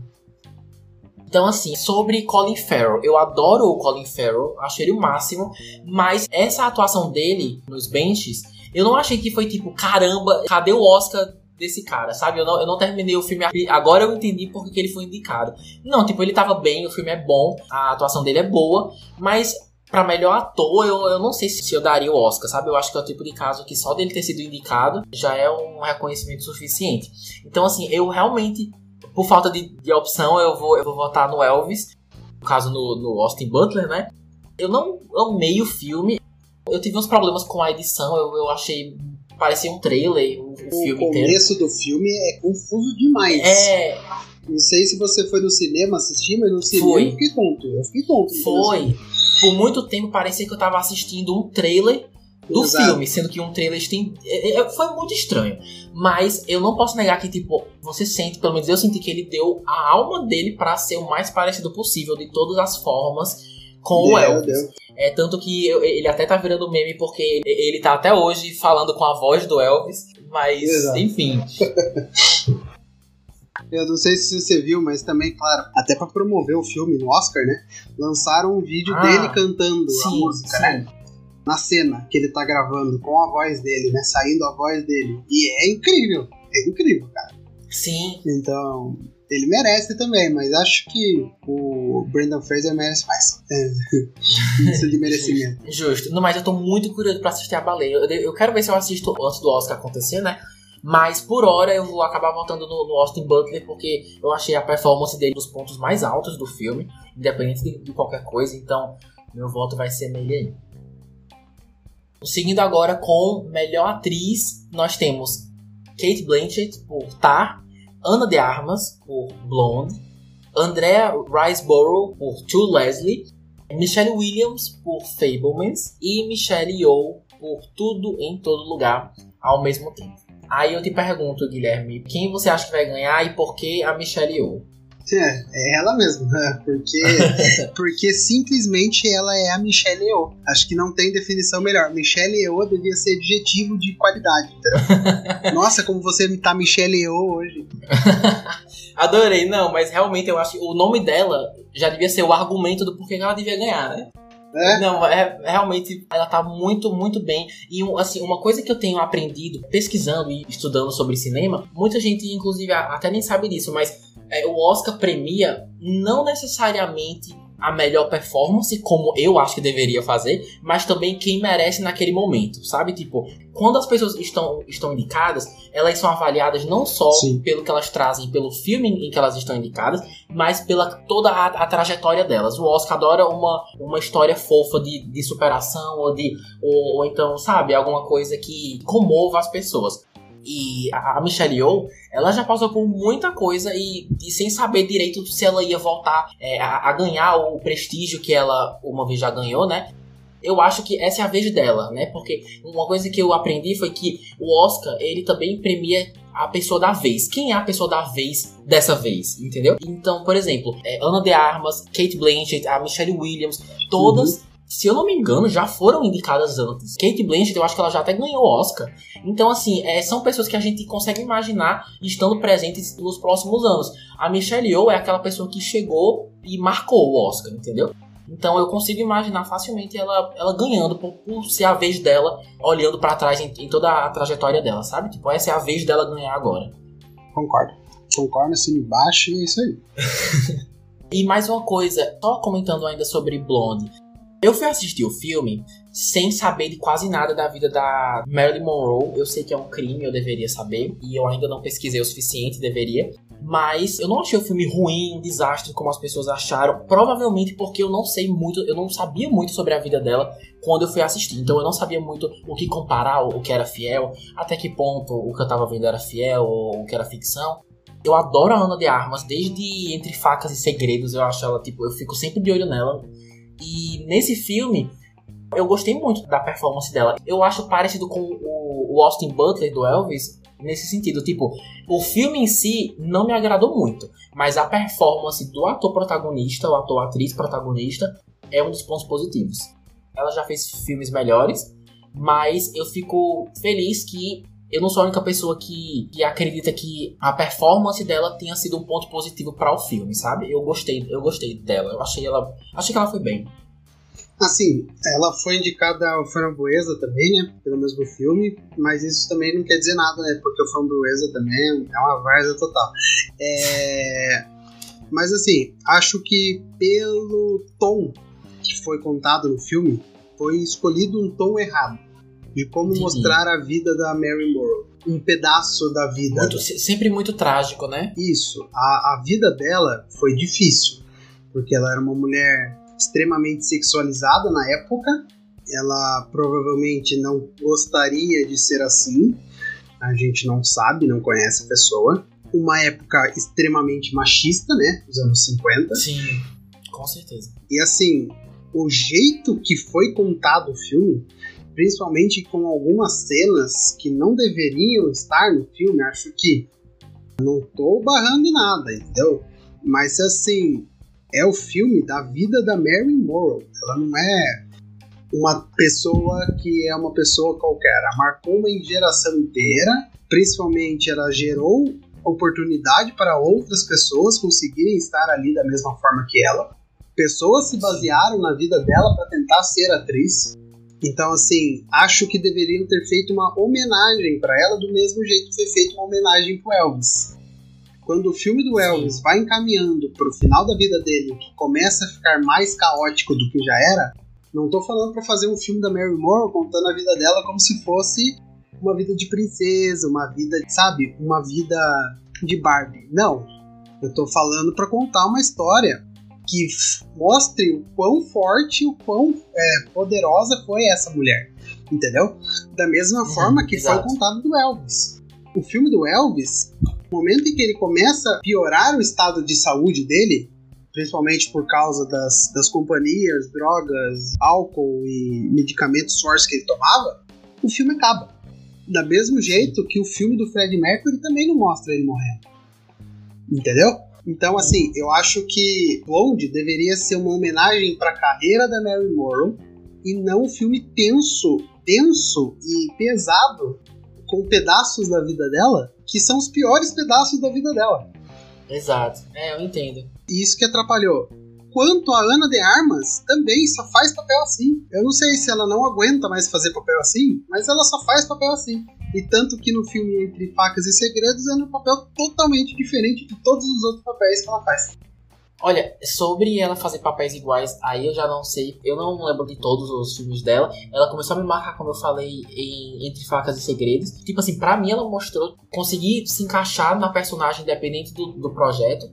Então, assim, sobre Colin Farrell, eu adoro o Colin Farrell, acho ele o máximo, mas essa atuação dele nos benches, eu não achei que foi tipo, caramba, cadê o Oscar desse cara, sabe? Eu não, eu não terminei o filme, agora eu entendi por que ele foi indicado. Não, tipo, ele tava bem, o filme é bom, a atuação dele é boa, mas pra melhor ator, eu, eu não sei se, se eu daria o Oscar, sabe? Eu acho que é o tipo de caso que só dele ter sido indicado já é um reconhecimento suficiente. Então, assim, eu realmente por falta de, de opção, eu vou, eu vou votar no Elvis. No caso, no, no Austin Butler, né? Eu não amei o filme. Eu tive uns problemas com a edição. Eu, eu achei. Parecia um trailer, o, o O filme inteiro. começo do filme é confuso demais. É, Não sei se você foi no cinema assistir, mas no cinema Foi. eu fiquei tonto. Eu fiquei tonto. foi. Por muito tempo parecia que eu tava assistindo um trailer do Exato. filme, sendo que um trailer tem. é, é, Foi muito estranho. Mas eu não posso negar que, tipo, você sente, pelo menos eu senti que ele deu a alma dele pra ser o mais parecido possível, de todas as formas, com o Deu, Elvis. deu. É tanto que ele até tá virando meme porque ele, tá até hoje falando com a voz do Elvis. Mas, Exato. enfim. Eu não sei se você viu, mas também, claro, até pra promover o filme no Oscar, né? Lançaram um vídeo Ah, dele cantando a Sim, música, né? sim. Na cena que ele tá gravando com a voz dele, né? Saindo a voz dele. E é incrível. É incrível, cara. Sim, Então, ele merece também, mas acho que o Brandon Fraser merece mais. Isso de merecimento. justo. Não, mas eu tô muito curioso pra assistir a baleia. Eu, eu quero ver se eu assisto antes do Oscar acontecer, né? Mas por hora eu vou acabar voltando no, no Austin Butler porque eu achei a performance dele dos pontos mais altos do filme, independente de, de qualquer coisa. Então, meu voto vai ser nele aí. Seguindo agora com melhor atriz, nós temos Kate Blanchett por Tar, Ana de Armas por Blonde, Andrea Riseborough por To Leslie, Michelle Williams por Fablemans e Michelle Yeoh por Tudo em Todo Lugar ao mesmo tempo. Aí eu te pergunto, Guilherme, quem você acha que vai ganhar e por que a Michelle Yeoh? É, é ela mesma, né? porque, porque simplesmente ela é a Michelle Yeoh. Acho que não tem definição melhor. Michelle Yeoh devia ser adjetivo de qualidade, entendeu? Nossa, como você tá Michelle Yeoh hoje. Adorei, não, mas realmente eu acho que o nome dela já devia ser o argumento do porquê que ela devia ganhar, né? É? Não, é, realmente ela tá muito, muito bem. E assim, uma coisa que eu tenho aprendido pesquisando e estudando sobre cinema, muita gente, inclusive, até nem sabe disso, mas é, o Oscar premia não necessariamente a melhor performance, como eu acho que deveria fazer, mas também quem merece naquele momento, sabe? Tipo, quando as pessoas estão, estão indicadas, elas são avaliadas não só Sim. pelo que elas trazem pelo filme em que elas estão indicadas, mas pela toda a, a trajetória delas. O Oscar adora uma, uma história fofa de, de superação ou de ou, ou então, sabe, alguma coisa que comova as pessoas. E a Michelle Yeoh, ela já passou por muita coisa e, e sem saber direito se ela ia voltar é, a, a, ganhar o prestígio que ela uma vez já ganhou, né? Eu acho que essa é a vez dela, né? Porque uma coisa que eu aprendi foi que o Oscar, ele também premia a pessoa da vez. Quem é a pessoa da vez dessa vez, entendeu? Então, por exemplo, é, Ana de Armas, Kate Blanchett, a Michelle Williams, todas uhum se eu não me engano, já foram indicadas antes. Kate Blanchett, eu acho que ela já até ganhou o Oscar. Então, assim, é, são pessoas que a gente consegue imaginar estando presentes nos próximos anos. A Michelle Yeoh é aquela pessoa que chegou e marcou o Oscar, entendeu? Então eu consigo imaginar facilmente ela, ela ganhando por, por ser a vez dela, olhando para trás em, em, toda a trajetória dela, sabe? Tipo, essa é a vez dela ganhar agora. Concordo. Concordo, assim embaixo e é isso aí. e mais uma coisa, só comentando ainda sobre Blonde. Eu fui assistir o filme sem saber de quase nada da vida da Marilyn Monroe. Eu sei que é um crime, eu deveria saber, e eu ainda não pesquisei o suficiente, deveria. Mas eu não achei o filme ruim, um desastre, como as pessoas acharam. Provavelmente porque eu não sei muito, eu não sabia muito sobre a vida dela quando eu fui assistir. Então eu não sabia muito o que comparar, o que era fiel, até que ponto o que eu tava vendo era fiel ou o que era ficção. Eu adoro a Ana de Armas, desde Entre Facas e Segredos, eu acho ela, tipo, eu fico sempre de olho nela. E nesse filme, eu gostei muito da performance dela. Eu acho parecido com o Austin Butler do Elvis nesse sentido. Tipo, o filme em si não me agradou muito, mas a performance do ator protagonista, o ator atriz protagonista, é um dos pontos positivos. Ela já fez filmes melhores, mas eu fico feliz que eu não sou a única pessoa que, que acredita que a performance dela tenha sido um ponto positivo para o filme, sabe? Eu gostei, eu gostei dela. Eu achei ela, achei que ela foi bem. Assim, ela foi indicada ao Framboesa também, né? Pelo mesmo filme, mas isso também não quer dizer nada, né? Porque o Framboesa também é uma várzea total. É... Mas assim, acho que pelo tom que foi contado no filme, foi escolhido um tom errado de como Sim. mostrar a vida da Mary Morrow. Um pedaço da vida. Muito, sempre muito trágico, né? Isso. A, a vida dela foi difícil, porque ela era uma mulher extremamente sexualizada na época. Ela provavelmente não gostaria de ser assim. A gente não sabe, não conhece a pessoa. Uma época extremamente machista, né? Os anos 50. Sim, com certeza. E assim, o jeito que foi contado o filme principalmente com algumas cenas que não deveriam estar no filme. Acho que não tô barrando nada, entendeu? Mas assim, é o filme da vida da Mary Morrow. Ela não é uma pessoa que é uma pessoa qualquer. Ela marcou uma geração inteira, principalmente ela gerou oportunidade para outras pessoas conseguirem estar ali da mesma forma que ela. Pessoas se basearam na vida dela para tentar ser atriz. Então, assim, acho que deveriam ter feito uma homenagem para ela do mesmo jeito que foi feita uma homenagem pro Elvis. Quando o filme do Elvis vai encaminhando pro final da vida dele, que começa a ficar mais caótico do que já era, não tô falando para fazer um filme da Mary Moore contando a vida dela como se fosse uma vida de princesa, uma vida, sabe, uma vida de Barbie. Não. Eu tô falando para contar uma história que mostre o quão forte, o quão é, poderosa foi essa mulher. Entendeu? Da mesma uhum, forma que exato. foi contado do Elvis. O filme do Elvis, no momento em que ele começa a piorar o estado de saúde dele, principalmente por causa das, das companhias, drogas, álcool e medicamentos fortes que ele tomava, o filme acaba. Da mesmo jeito que o filme do Fred Mercury também não mostra ele morrendo. Entendeu? Então, assim, eu acho que Blonde deveria ser uma homenagem para a carreira da Mary Morrow e não um filme tenso, denso e pesado com pedaços da vida dela que são os piores pedaços da vida dela. Exato, é, eu entendo. E isso que atrapalhou. Quanto a Ana de Armas, também só faz papel assim. Eu não sei se ela não aguenta mais fazer papel assim, mas ela só faz papel assim. E tanto que no filme Entre Facas e Segredos é um papel totalmente diferente de todos os outros papéis que ela faz. Olha, sobre ela fazer papéis iguais, aí eu já não sei. Eu não lembro de todos os filmes dela. Ela começou a me marcar, como eu falei, em Entre Facas e Segredos. Tipo assim, pra mim ela mostrou conseguir se encaixar na personagem independente do, do projeto.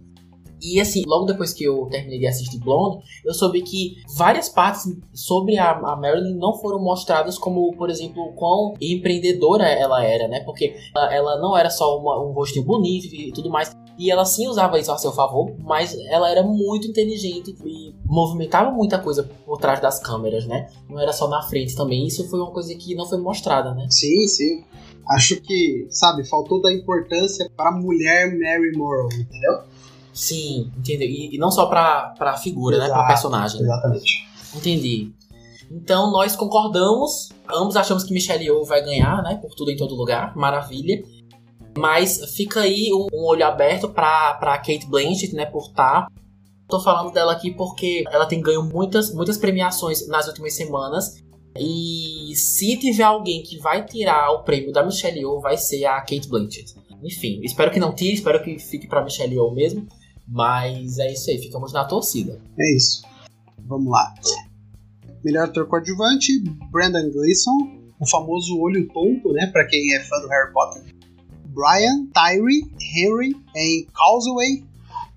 E assim, logo depois que eu terminei de assistir Blonde, eu soube que várias partes sobre a, a Marilyn não foram mostradas como, por exemplo, quão empreendedora ela era, né? Porque ela, ela não era só uma, um rostinho bonito e tudo mais. E ela sim usava isso a seu favor, mas ela era muito inteligente e movimentava muita coisa por trás das câmeras, né? Não era só na frente também. Isso foi uma coisa que não foi mostrada, né? Sim, sim. Acho que, sabe, faltou da importância para a mulher Mary Morrow, entendeu? Sim, entendeu? E, e não só pra, pra figura, Exato, né? Pra personagem. Exatamente. Entendi. Então nós concordamos, ambos achamos que Michelle Yeoh vai ganhar, né? Por tudo em todo lugar, maravilha. Mas fica aí um, um olho aberto pra, pra Kate Blanchett, né? Por estar. Tá. Tô falando dela aqui porque ela tem ganho muitas, muitas premiações nas últimas semanas. E se tiver alguém que vai tirar o prêmio da Michelle Yeoh, vai ser a Kate Blanchett. Enfim, espero que não tire, espero que fique pra Michelle Yeoh mesmo. Mas é isso aí, ficamos na torcida. É isso. Vamos lá. Melhor ator coadjuvante, Brandon Gleeson, o famoso olho tonto, né, para quem é fã do Harry Potter. Brian Tyree Henry em Causeway,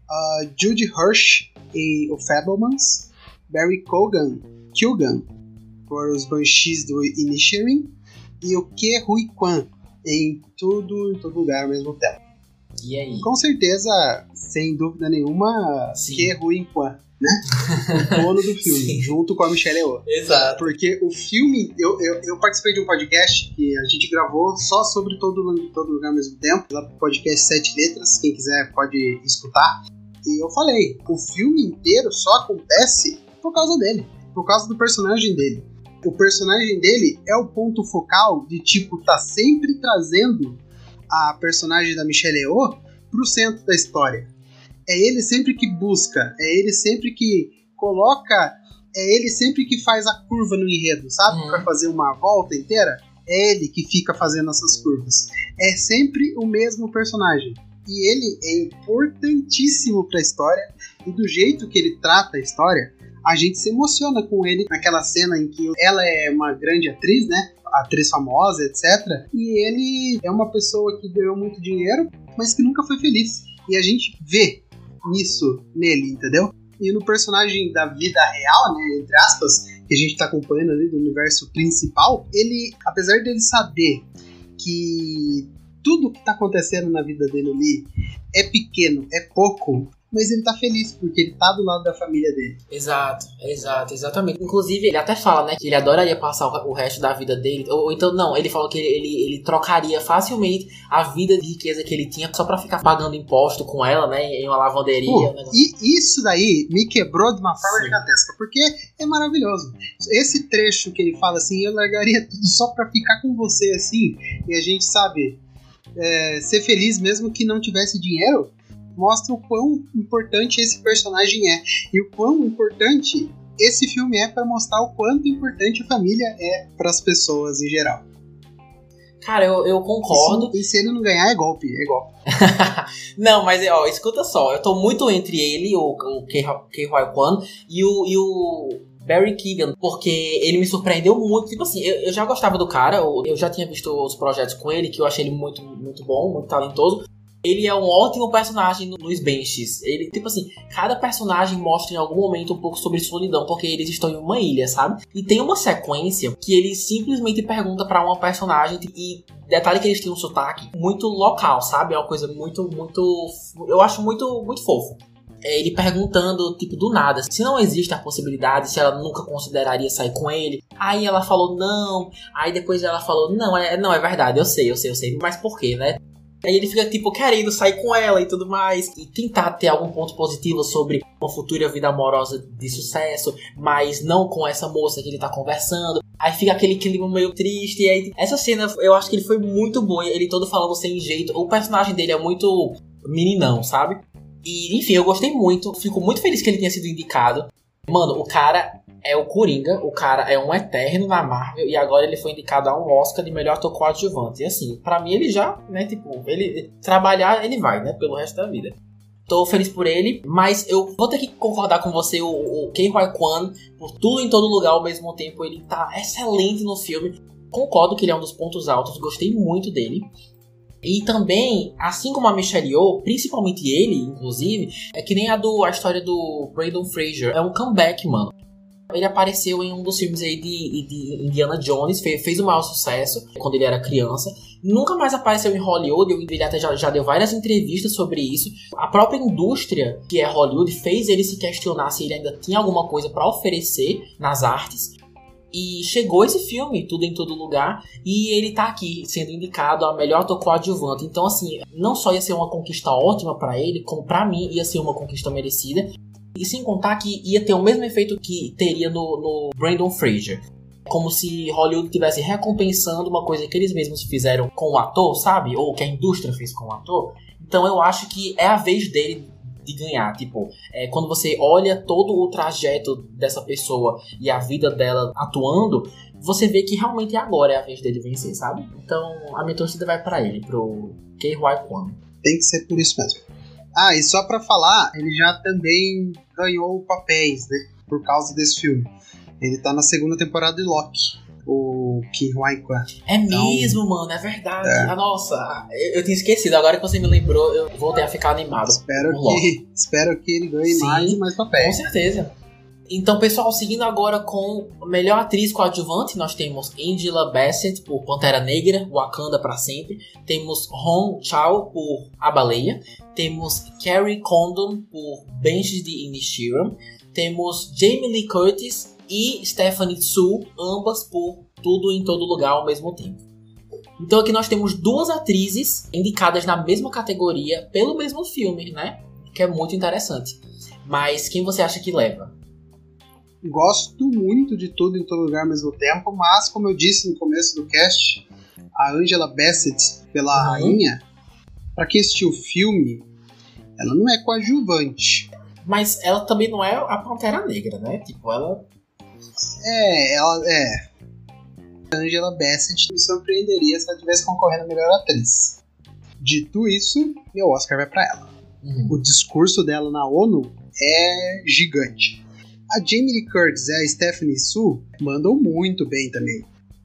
uh, Judy Hirsch em O Fablemans, Barry Kogan, Kilgan por Os Banshees do Inisherin e o Ke Hui Kwan em Tudo em Todo Lugar ao mesmo tempo. E aí? Com certeza, sem dúvida nenhuma, Sim. que ruim Kwan, né? o dono do filme, junto com a Michelle Yeoh. Exato. Porque o filme, eu, eu, eu, participei de um podcast que a gente gravou só sobre todo, todo lugar ao mesmo tempo, lá pro podcast Sete Letras, quem quiser pode escutar. E eu falei, o filme inteiro só acontece por causa dele, por causa do personagem dele. O personagem dele é o ponto focal de tipo tá sempre trazendo a personagem da Michelle Yeoh pro centro da história. É ele sempre que busca, é ele sempre que coloca, é ele sempre que faz a curva no enredo, sabe? Uhum. Para fazer uma volta inteira. É ele que fica fazendo essas curvas. É sempre o mesmo personagem. E ele é importantíssimo para a história e do jeito que ele trata a história, a gente se emociona com ele naquela cena em que ela é uma grande atriz, né? atriz famosa, etc. E ele é uma pessoa que ganhou muito dinheiro, mas que nunca foi feliz. E a gente vê nisso nele, entendeu? E no personagem da vida real, né, entre aspas, que a gente tá acompanhando ali do universo principal, ele, apesar dele saber que tudo que tá acontecendo na vida dele ali é pequeno, é pouco, mas ele tá feliz porque ele tá do lado da família dele. Exato, exato, exatamente. Inclusive, ele até fala, né, que ele adoraria passar o, resto da vida dele. Ou, ou então, não, ele falou que ele, ele, ele, trocaria facilmente a vida de riqueza que ele tinha só pra ficar pagando imposto com ela, né, em uma lavanderia. Pô, né? E isso daí me quebrou de uma forma Sim. gigantesca, porque é maravilhoso. Esse trecho que ele fala assim, eu largaria tudo só pra ficar com você assim, e a gente sabe. É, ser feliz mesmo que não tivesse dinheiro, mostra o quão importante esse personagem é e o quão importante esse filme é para mostrar o quanto importante a família é para as pessoas em geral. Cara, eu, eu concordo. E se, ele não ganhar, é golpe, é golpe. não, mas ó, escuta só, eu tô muito entre ele, o, o Kei Kwan, e o, e o Barry Keegan, porque ele me surpreendeu muito. Tipo assim, eu, eu, já gostava do cara, eu já tinha visto os projetos com ele, que eu achei ele muito, muito bom, muito talentoso ele é um ótimo personagem nos benches. Ele, tipo assim, cada personagem mostra em algum momento um pouco sobre solidão, porque eles estão em uma ilha, sabe? E tem uma sequência que ele simplesmente pergunta para uma personagem e detalhe que eles têm um sotaque muito local, sabe? É uma coisa muito, muito, eu acho muito, muito fofo. É ele perguntando, tipo, do nada, se não existe a possibilidade, se ela nunca consideraria sair com ele. Aí ela falou não. Aí depois ela falou, não, é, não, é verdade, eu sei, eu sei, eu sei. Mas por quê, né? Aí ele fica, tipo, querendo sair com ela e tudo mais. E tentar ter algum ponto positivo sobre uma futura vida amorosa de sucesso, mas não com essa moça que ele tá conversando. Aí fica aquele clima meio triste. E aí, essa cena, eu acho que ele foi muito boa. Ele todo falando sem jeito. O personagem dele é muito meninão, sabe? E, enfim, eu gostei muito. Fico muito feliz que ele tenha sido indicado. Mano, o cara é o Coringa, o cara é um eterno na Marvel e agora ele foi indicado a um Oscar de melhor ator coadjuvante. E assim, para mim ele já, né, tipo, ele trabalhar, ele vai, né, pelo resto da vida. Tô feliz por ele, mas eu vou ter que concordar com você, o, o Huai Kwan, por tudo em todo lugar ao mesmo tempo, ele tá excelente no filme. Concordo que ele é um dos pontos altos, gostei muito dele. E também, assim como a Michelle Yeoh, principalmente ele, inclusive, é que nem a do a história do Brandon Fraser, é um comeback, mano. Ele apareceu em um dos filmes aí de, de Indiana Jones, fez, fez o maior sucesso quando ele era criança. Nunca mais apareceu em Hollywood, ele até já, já deu várias entrevistas sobre isso. A própria indústria, que é Hollywood, fez ele se questionar se ele ainda tinha alguma coisa para oferecer nas artes. E chegou esse filme, Tudo em Todo Lugar, e ele tá aqui sendo indicado a melhor ator coadjuvante. Então, assim, não só ia ser uma conquista ótima para ele, como para mim ia ser uma conquista merecida. E sem contar que ia ter o mesmo efeito que teria no, no Brandon Fraser. Como se Hollywood estivesse recompensando uma coisa que eles mesmos fizeram com o ator, sabe? Ou que a indústria fez com o ator. Então eu acho que é a vez dele de ganhar. Tipo, é, quando você olha todo o trajeto dessa pessoa e a vida dela atuando, você vê que realmente agora é a vez dele vencer, sabe? Então a minha torcida vai para ele, pro Huai Kwan. Tem que ser por isso mesmo. Ah, e só para falar, ele já também ganhou papéis, né? Por causa desse filme. Ele tá na segunda temporada de Loki. O Kim Hwai Kwan. É então, mesmo, mano, é verdade. É. Ah, nossa, eu, eu, tinha esquecido. Agora que você me lembrou, eu voltei a ficar animado. Espero, que, espero que ele ganhe Sim, mais e mais papéis. Com certeza. Então, pessoal, seguindo agora com melhor atriz coadjuvante, nós temos Angela Bassett por Pantera Negra, Wakanda para sempre. Temos Hong Chao por A Baleia. Temos Carrie Condon por Benches de Inishiram. Temos Jamie Lee Curtis e Stephanie Su, ambas por Tudo em Todo Lugar ao mesmo tempo. Então aqui nós temos duas atrizes indicadas na mesma categoria pelo mesmo filme, né? Que é muito interessante. Mas quem você acha que leva? Gosto muito de tudo em todo lugar ao mesmo tempo, mas como eu disse no começo do cast, a Angela Bassett pela rainha, para quem assistiu o filme, ela não é coadjuvante. Mas ela também não é a Pantera Negra, né? Tipo, ela. É, ela é. A Angela Bassett me surpreenderia se ela tivesse concorrendo a melhor atriz. Dito isso, meu Oscar vai para ela. Uhum. O discurso dela na ONU é gigante. A Jamie Lee Curtis e a Stephanie Su mandam muito bem também.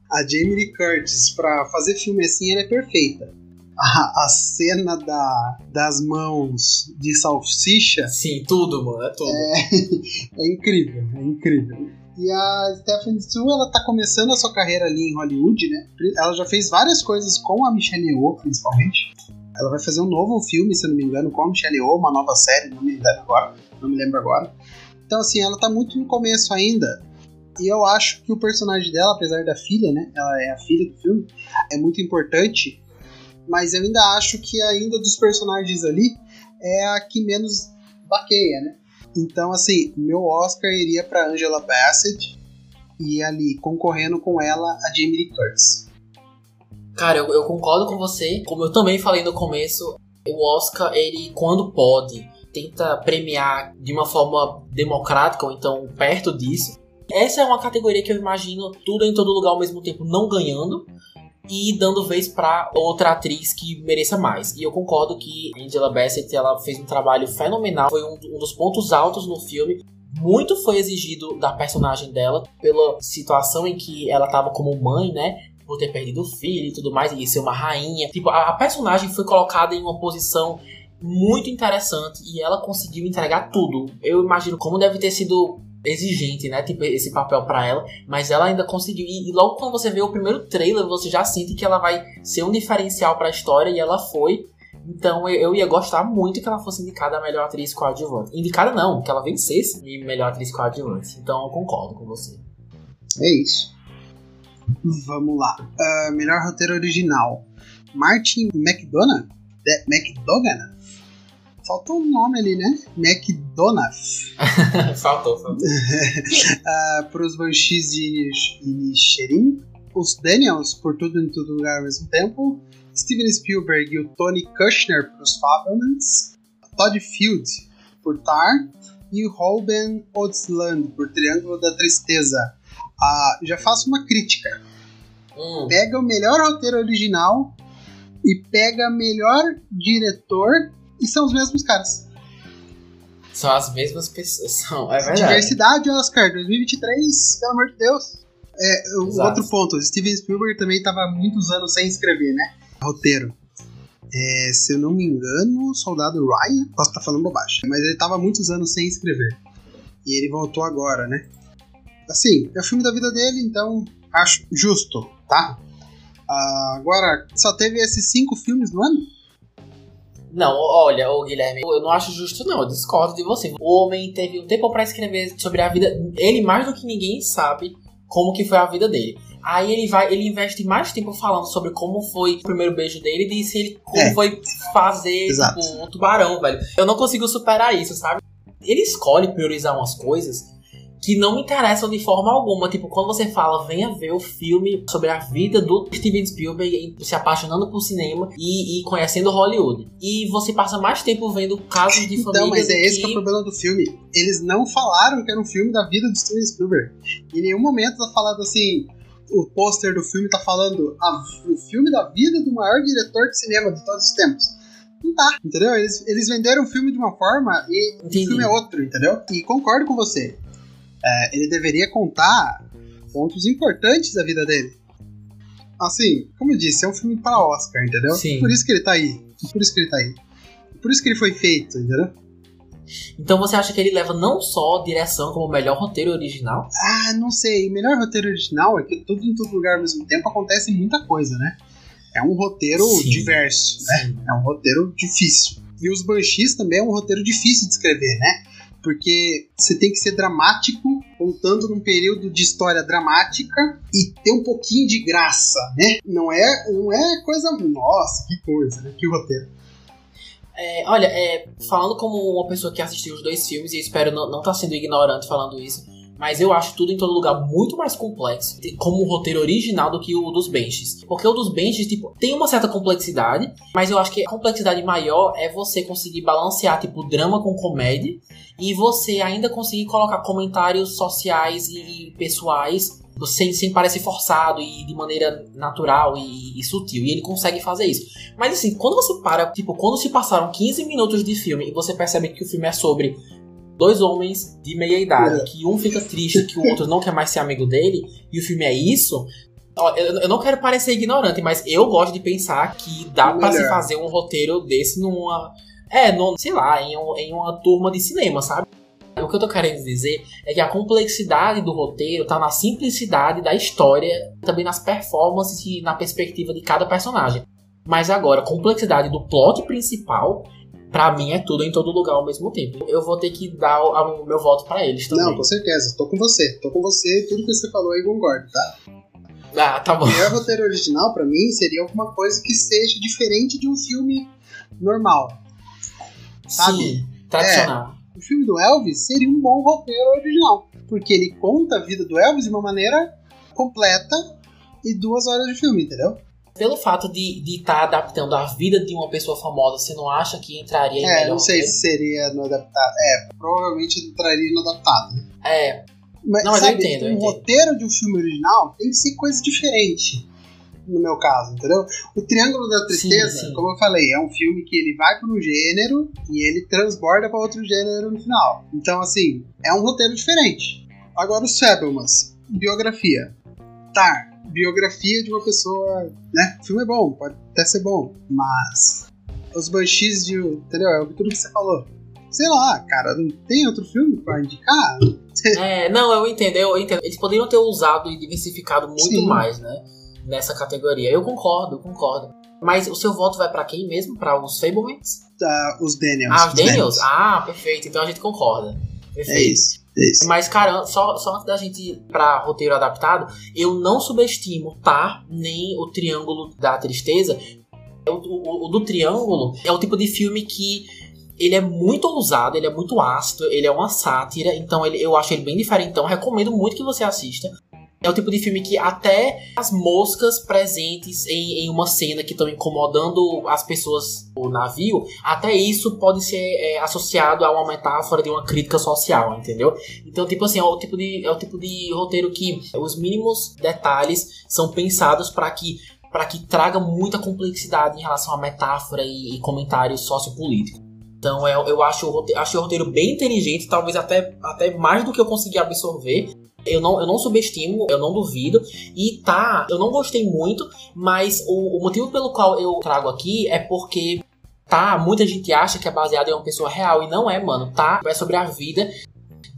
A Jamie Lee Curtis, pra fazer filme assim, ela é perfeita. A, a cena da, das mãos de salsicha. Sim, tudo, mano, é tudo. É, é incrível, é incrível. E a Stephanie Su, ela tá começando a sua carreira ali em Hollywood, né? Ela já fez várias coisas com a Michelle Yeoh, principalmente. Ela vai fazer um novo filme, se eu não me engano, com a Michelle Yeoh, uma nova série, não me lembro agora. Não me lembro agora. Então, assim, ela tá muito no começo ainda. E eu acho que o personagem dela, apesar da filha, né? Ela é a filha do filme, é muito importante. Mas eu ainda acho que ainda dos personagens ali é a que menos baqueia, né? Então, assim, meu Oscar iria para Angela Bassett e ali concorrendo com ela a Jamie Lee Curtis. Cara, eu, eu concordo com você. Como eu também falei no começo, o Oscar, ele, quando pode, tenta premiar de uma forma democrática ou então perto disso. Essa é uma categoria que eu imagino tudo em todo lugar ao mesmo tempo não ganhando e dando vez para outra atriz que mereça mais. E eu concordo que Angela Bassett ela fez um trabalho fenomenal, foi um, um dos pontos altos no filme. Muito foi exigido da personagem dela pela situação em que ela estava como mãe, né? Por ter perdido o filho e tudo mais, e ser uma rainha. Tipo, a, a personagem foi colocada em uma posição muito interessante e ela conseguiu entregar tudo. Eu imagino como deve ter sido exigente, né? Tipo, esse papel para ela, mas ela ainda conseguiu. E, logo quando você vê o primeiro trailer, você já sente que ela vai ser um diferencial para a história e ela foi. Então eu, eu, ia gostar muito que ela fosse indicada a melhor atriz coadjuvante. Indicada não, que ela vencesse e melhor atriz coadjuvante. Então eu concordo com você. É isso. Vamos lá. Uh, melhor roteiro original. Martin McDonough? McDonough? Faltou um nome ali, né? McDonald's. faltou, faltou. uh, para os Banshees de Inisherin. Os Daniels, por tudo em todo lugar ao mesmo tempo. Steven Spielberg e o Tony Kushner para os Fablemans. Todd Field por Tar. E o Ruben Odsland por Triângulo da Tristeza. Uh, já faço uma crítica. Hum. Pega o melhor roteiro original e pega melhor diretor e são os mesmos caras. São as mesmas pessoas. São, é verdade. Diversidade, Oscar, 2023, pelo amor de Deus. É, Exato. outro ponto, Steven Spielberg também estava muitos anos sem escrever, né? Roteiro. É, se eu não me engano, Soldado Ryan, posso estar falando bobagem, mas ele estava muitos anos sem escrever. E ele voltou agora, né? Assim, é o filme da vida dele, então acho justo, tá? Ah, agora, só teve esses cinco filmes no ano? Não, olha, ô Guilherme, eu não acho justo, não. Eu discordo de você. O homem teve um tempo pra escrever sobre a vida. Ele, mais do que ninguém, sabe como que foi a vida dele. Aí ele vai, ele investe mais tempo falando sobre como foi o primeiro beijo dele e se ele como É. foi fazer tipo, um tubarão, velho. Eu não consigo superar isso, sabe? Ele escolhe priorizar umas coisas que não me interessam de forma alguma. Tipo, quando você fala, venha ver o filme sobre a vida do Steven Spielberg se apaixonando por cinema e, e conhecendo Hollywood. E você passa mais tempo vendo casos de família Então, mas é esse que é o problema do filme. Eles não falaram que era um filme da vida do Steven Spielberg. Em nenhum momento tá falando assim. O pôster do filme tá falando a- o filme da vida do maior diretor de cinema de todos os tempos. Não tá, entendeu? Eles, eles venderam o filme de uma forma e Entendi. o filme é outro, entendeu? E concordo com você. É, ele deveria contar pontos importantes da vida dele. Assim, como eu disse, é um filme para Oscar, entendeu? Sim. Por isso que ele tá aí. Por isso que ele tá aí. Por isso que ele foi feito, entendeu? Então você acha que ele leva não só direção como o melhor roteiro original? Ah, não sei. O melhor roteiro original é que tudo em todo lugar ao mesmo tempo acontece muita coisa, né? É um roteiro Sim. diverso, né? Sim. É um roteiro difícil. E os Banshees também é um roteiro difícil de escrever, né? Porque você tem que ser dramático, contando num período de história dramática e ter um pouquinho de graça, né? Não é, não é coisa. Nossa, que coisa, né? Que roteiro. É, olha, é, falando como uma pessoa que assistiu os dois filmes, e espero não estar tá sendo ignorante falando isso, mas eu acho tudo em todo lugar muito mais complexo, como o roteiro original, do que o dos Benches. Porque o dos Benches, tipo, tem uma certa complexidade, mas eu acho que a complexidade maior é você conseguir balancear, tipo, drama com comédia, e você ainda conseguir colocar comentários sociais e pessoais sem, sem parecer forçado e de maneira natural e, e sutil. E ele consegue fazer isso. Mas assim, quando você para, tipo, quando se passaram 15 minutos de filme e você percebe que o filme é sobre dois homens de meia idade, É. que um fica triste, que o outro não quer mais ser amigo dele, e o filme é isso. Eu, não quero parecer ignorante, mas eu gosto de pensar que dá pra se fazer um roteiro desse numa. É, num, sei lá, em, um- em uma turma de cinema, sabe? O que eu tô querendo dizer é que a complexidade do roteiro tá na simplicidade da história, também nas performances e na perspectiva de cada personagem. Mas agora, a complexidade do plot principal, pra mim é tudo em todo lugar ao mesmo tempo. Eu vou ter que dar o, meu voto pra eles também. Não, com certeza. Tô com você. Tô com você. Tudo que você falou aí concordo, tá? Ah, tá bom. O melhor roteiro original, pra mim, seria alguma coisa que seja diferente de um filme normal. sabe? Sim, tradicional. O filme do Elvis seria um bom roteiro original. Porque ele conta a vida do Elvis de uma maneira completa e duas horas de filme, entendeu? Pelo fato de estar adaptando a vida de uma pessoa famosa, você não acha que entraria em É, melhor não sei se seria no adaptado. É, provavelmente entraria no adaptado. É, Mas, Não, mas eu sabe, entendo, eu um roteiro de um filme original tem que ser coisa diferente. No meu caso, entendeu? O Triângulo da Tristeza, Sim, sim. como eu falei, é um filme que ele vai para um gênero e ele transborda para outro gênero no final. Então, assim, é um roteiro diferente. Agora, os Fabelmans, biografia. Tá, biografia de uma pessoa, né? O filme é bom, pode até ser bom, mas os Banshees de, entendeu? É tudo que você falou. Sei lá, cara, não tem outro filme pra indicar? É, não, eu entendo, eu entendo. Eles poderiam ter usado e diversificado muito Sim. mais, né? Nessa categoria. Eu concordo, concordo. Mas o seu voto vai pra quem mesmo? Pra os Fablemans? Tá, os Daniels. Ah, os os Daniels? Ah, perfeito. Então a gente concorda. Perfeito. É isso, é Mas, cara, só, só antes da gente ir pra roteiro adaptado, eu não subestimo, tá? Nem o Triângulo da Tristeza. O, o- o do Triângulo é o tipo de filme que ele é muito ousado, ele é muito ácido, ele é uma sátira, então ele, eu acho ele bem diferente. Então, recomendo muito que você assista. É o tipo de filme que até as moscas presentes em, em uma cena que estão incomodando as pessoas no navio, até isso pode ser é, associado a uma metáfora de uma crítica social, entendeu? Então, tipo assim, é o tipo de, é o tipo de roteiro que os mínimos detalhes são pensados para que para que traga muita complexidade em relação à metáfora e, e comentário sociopolítico. Então eu, eu acho, o roteiro, acho o roteiro bem inteligente, talvez até, até mais do que eu consegui absorver. Eu não, eu não subestimo, eu não duvido. E tá, eu não gostei muito, mas o, o motivo pelo qual eu trago aqui é porque tá, muita gente acha que é baseado em uma pessoa real e não é, mano. Tá, é sobre a vida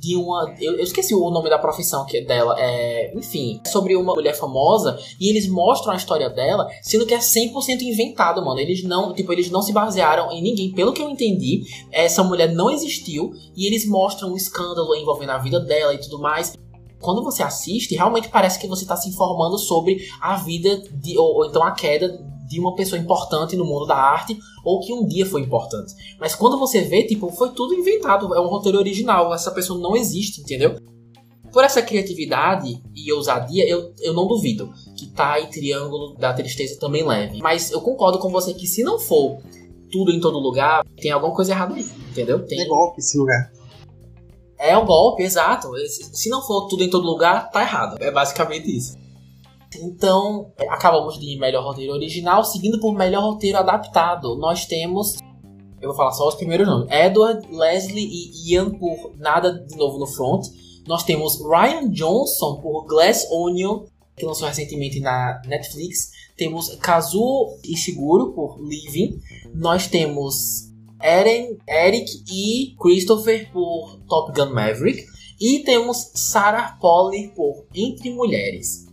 de uma. Eu, eu, esqueci o nome da profissão que é dela. É, enfim, é sobre uma mulher famosa e eles mostram a história dela, sendo que é 100% inventado, mano. Eles não, tipo, eles não se basearam em ninguém. Pelo que eu entendi, essa mulher não existiu e eles mostram um escândalo envolvendo a vida dela e tudo mais quando você assiste, realmente parece que você está se informando sobre a vida de, ou, ou, então a queda de uma pessoa importante no mundo da arte ou que um dia foi importante. Mas quando você vê, tipo, foi tudo inventado, é um roteiro original, essa pessoa não existe, entendeu? Por essa criatividade e ousadia, eu, eu não duvido que Tai e Triângulo da Tristeza também leve. Mas eu concordo com você que se não for tudo em todo lugar, tem alguma coisa errada aí, entendeu? Tem... Golpe esse lugar. É um golpe, exato. Se não for tudo em todo lugar, tá errado. É basicamente isso. Então, acabamos de melhor roteiro original, seguindo por melhor roteiro adaptado. Nós temos. Eu vou falar só os primeiros nomes: Edward, Leslie e Ian por Nada de Novo no Front. Nós temos Ryan Johnson por Glass Onion, que lançou recentemente na Netflix. Temos Kazuo Ishiguro por Living. Nós temos Eren, Eric e Christopher por Top Gun Maverick. E temos Sarah Polley por Entre Mulheres.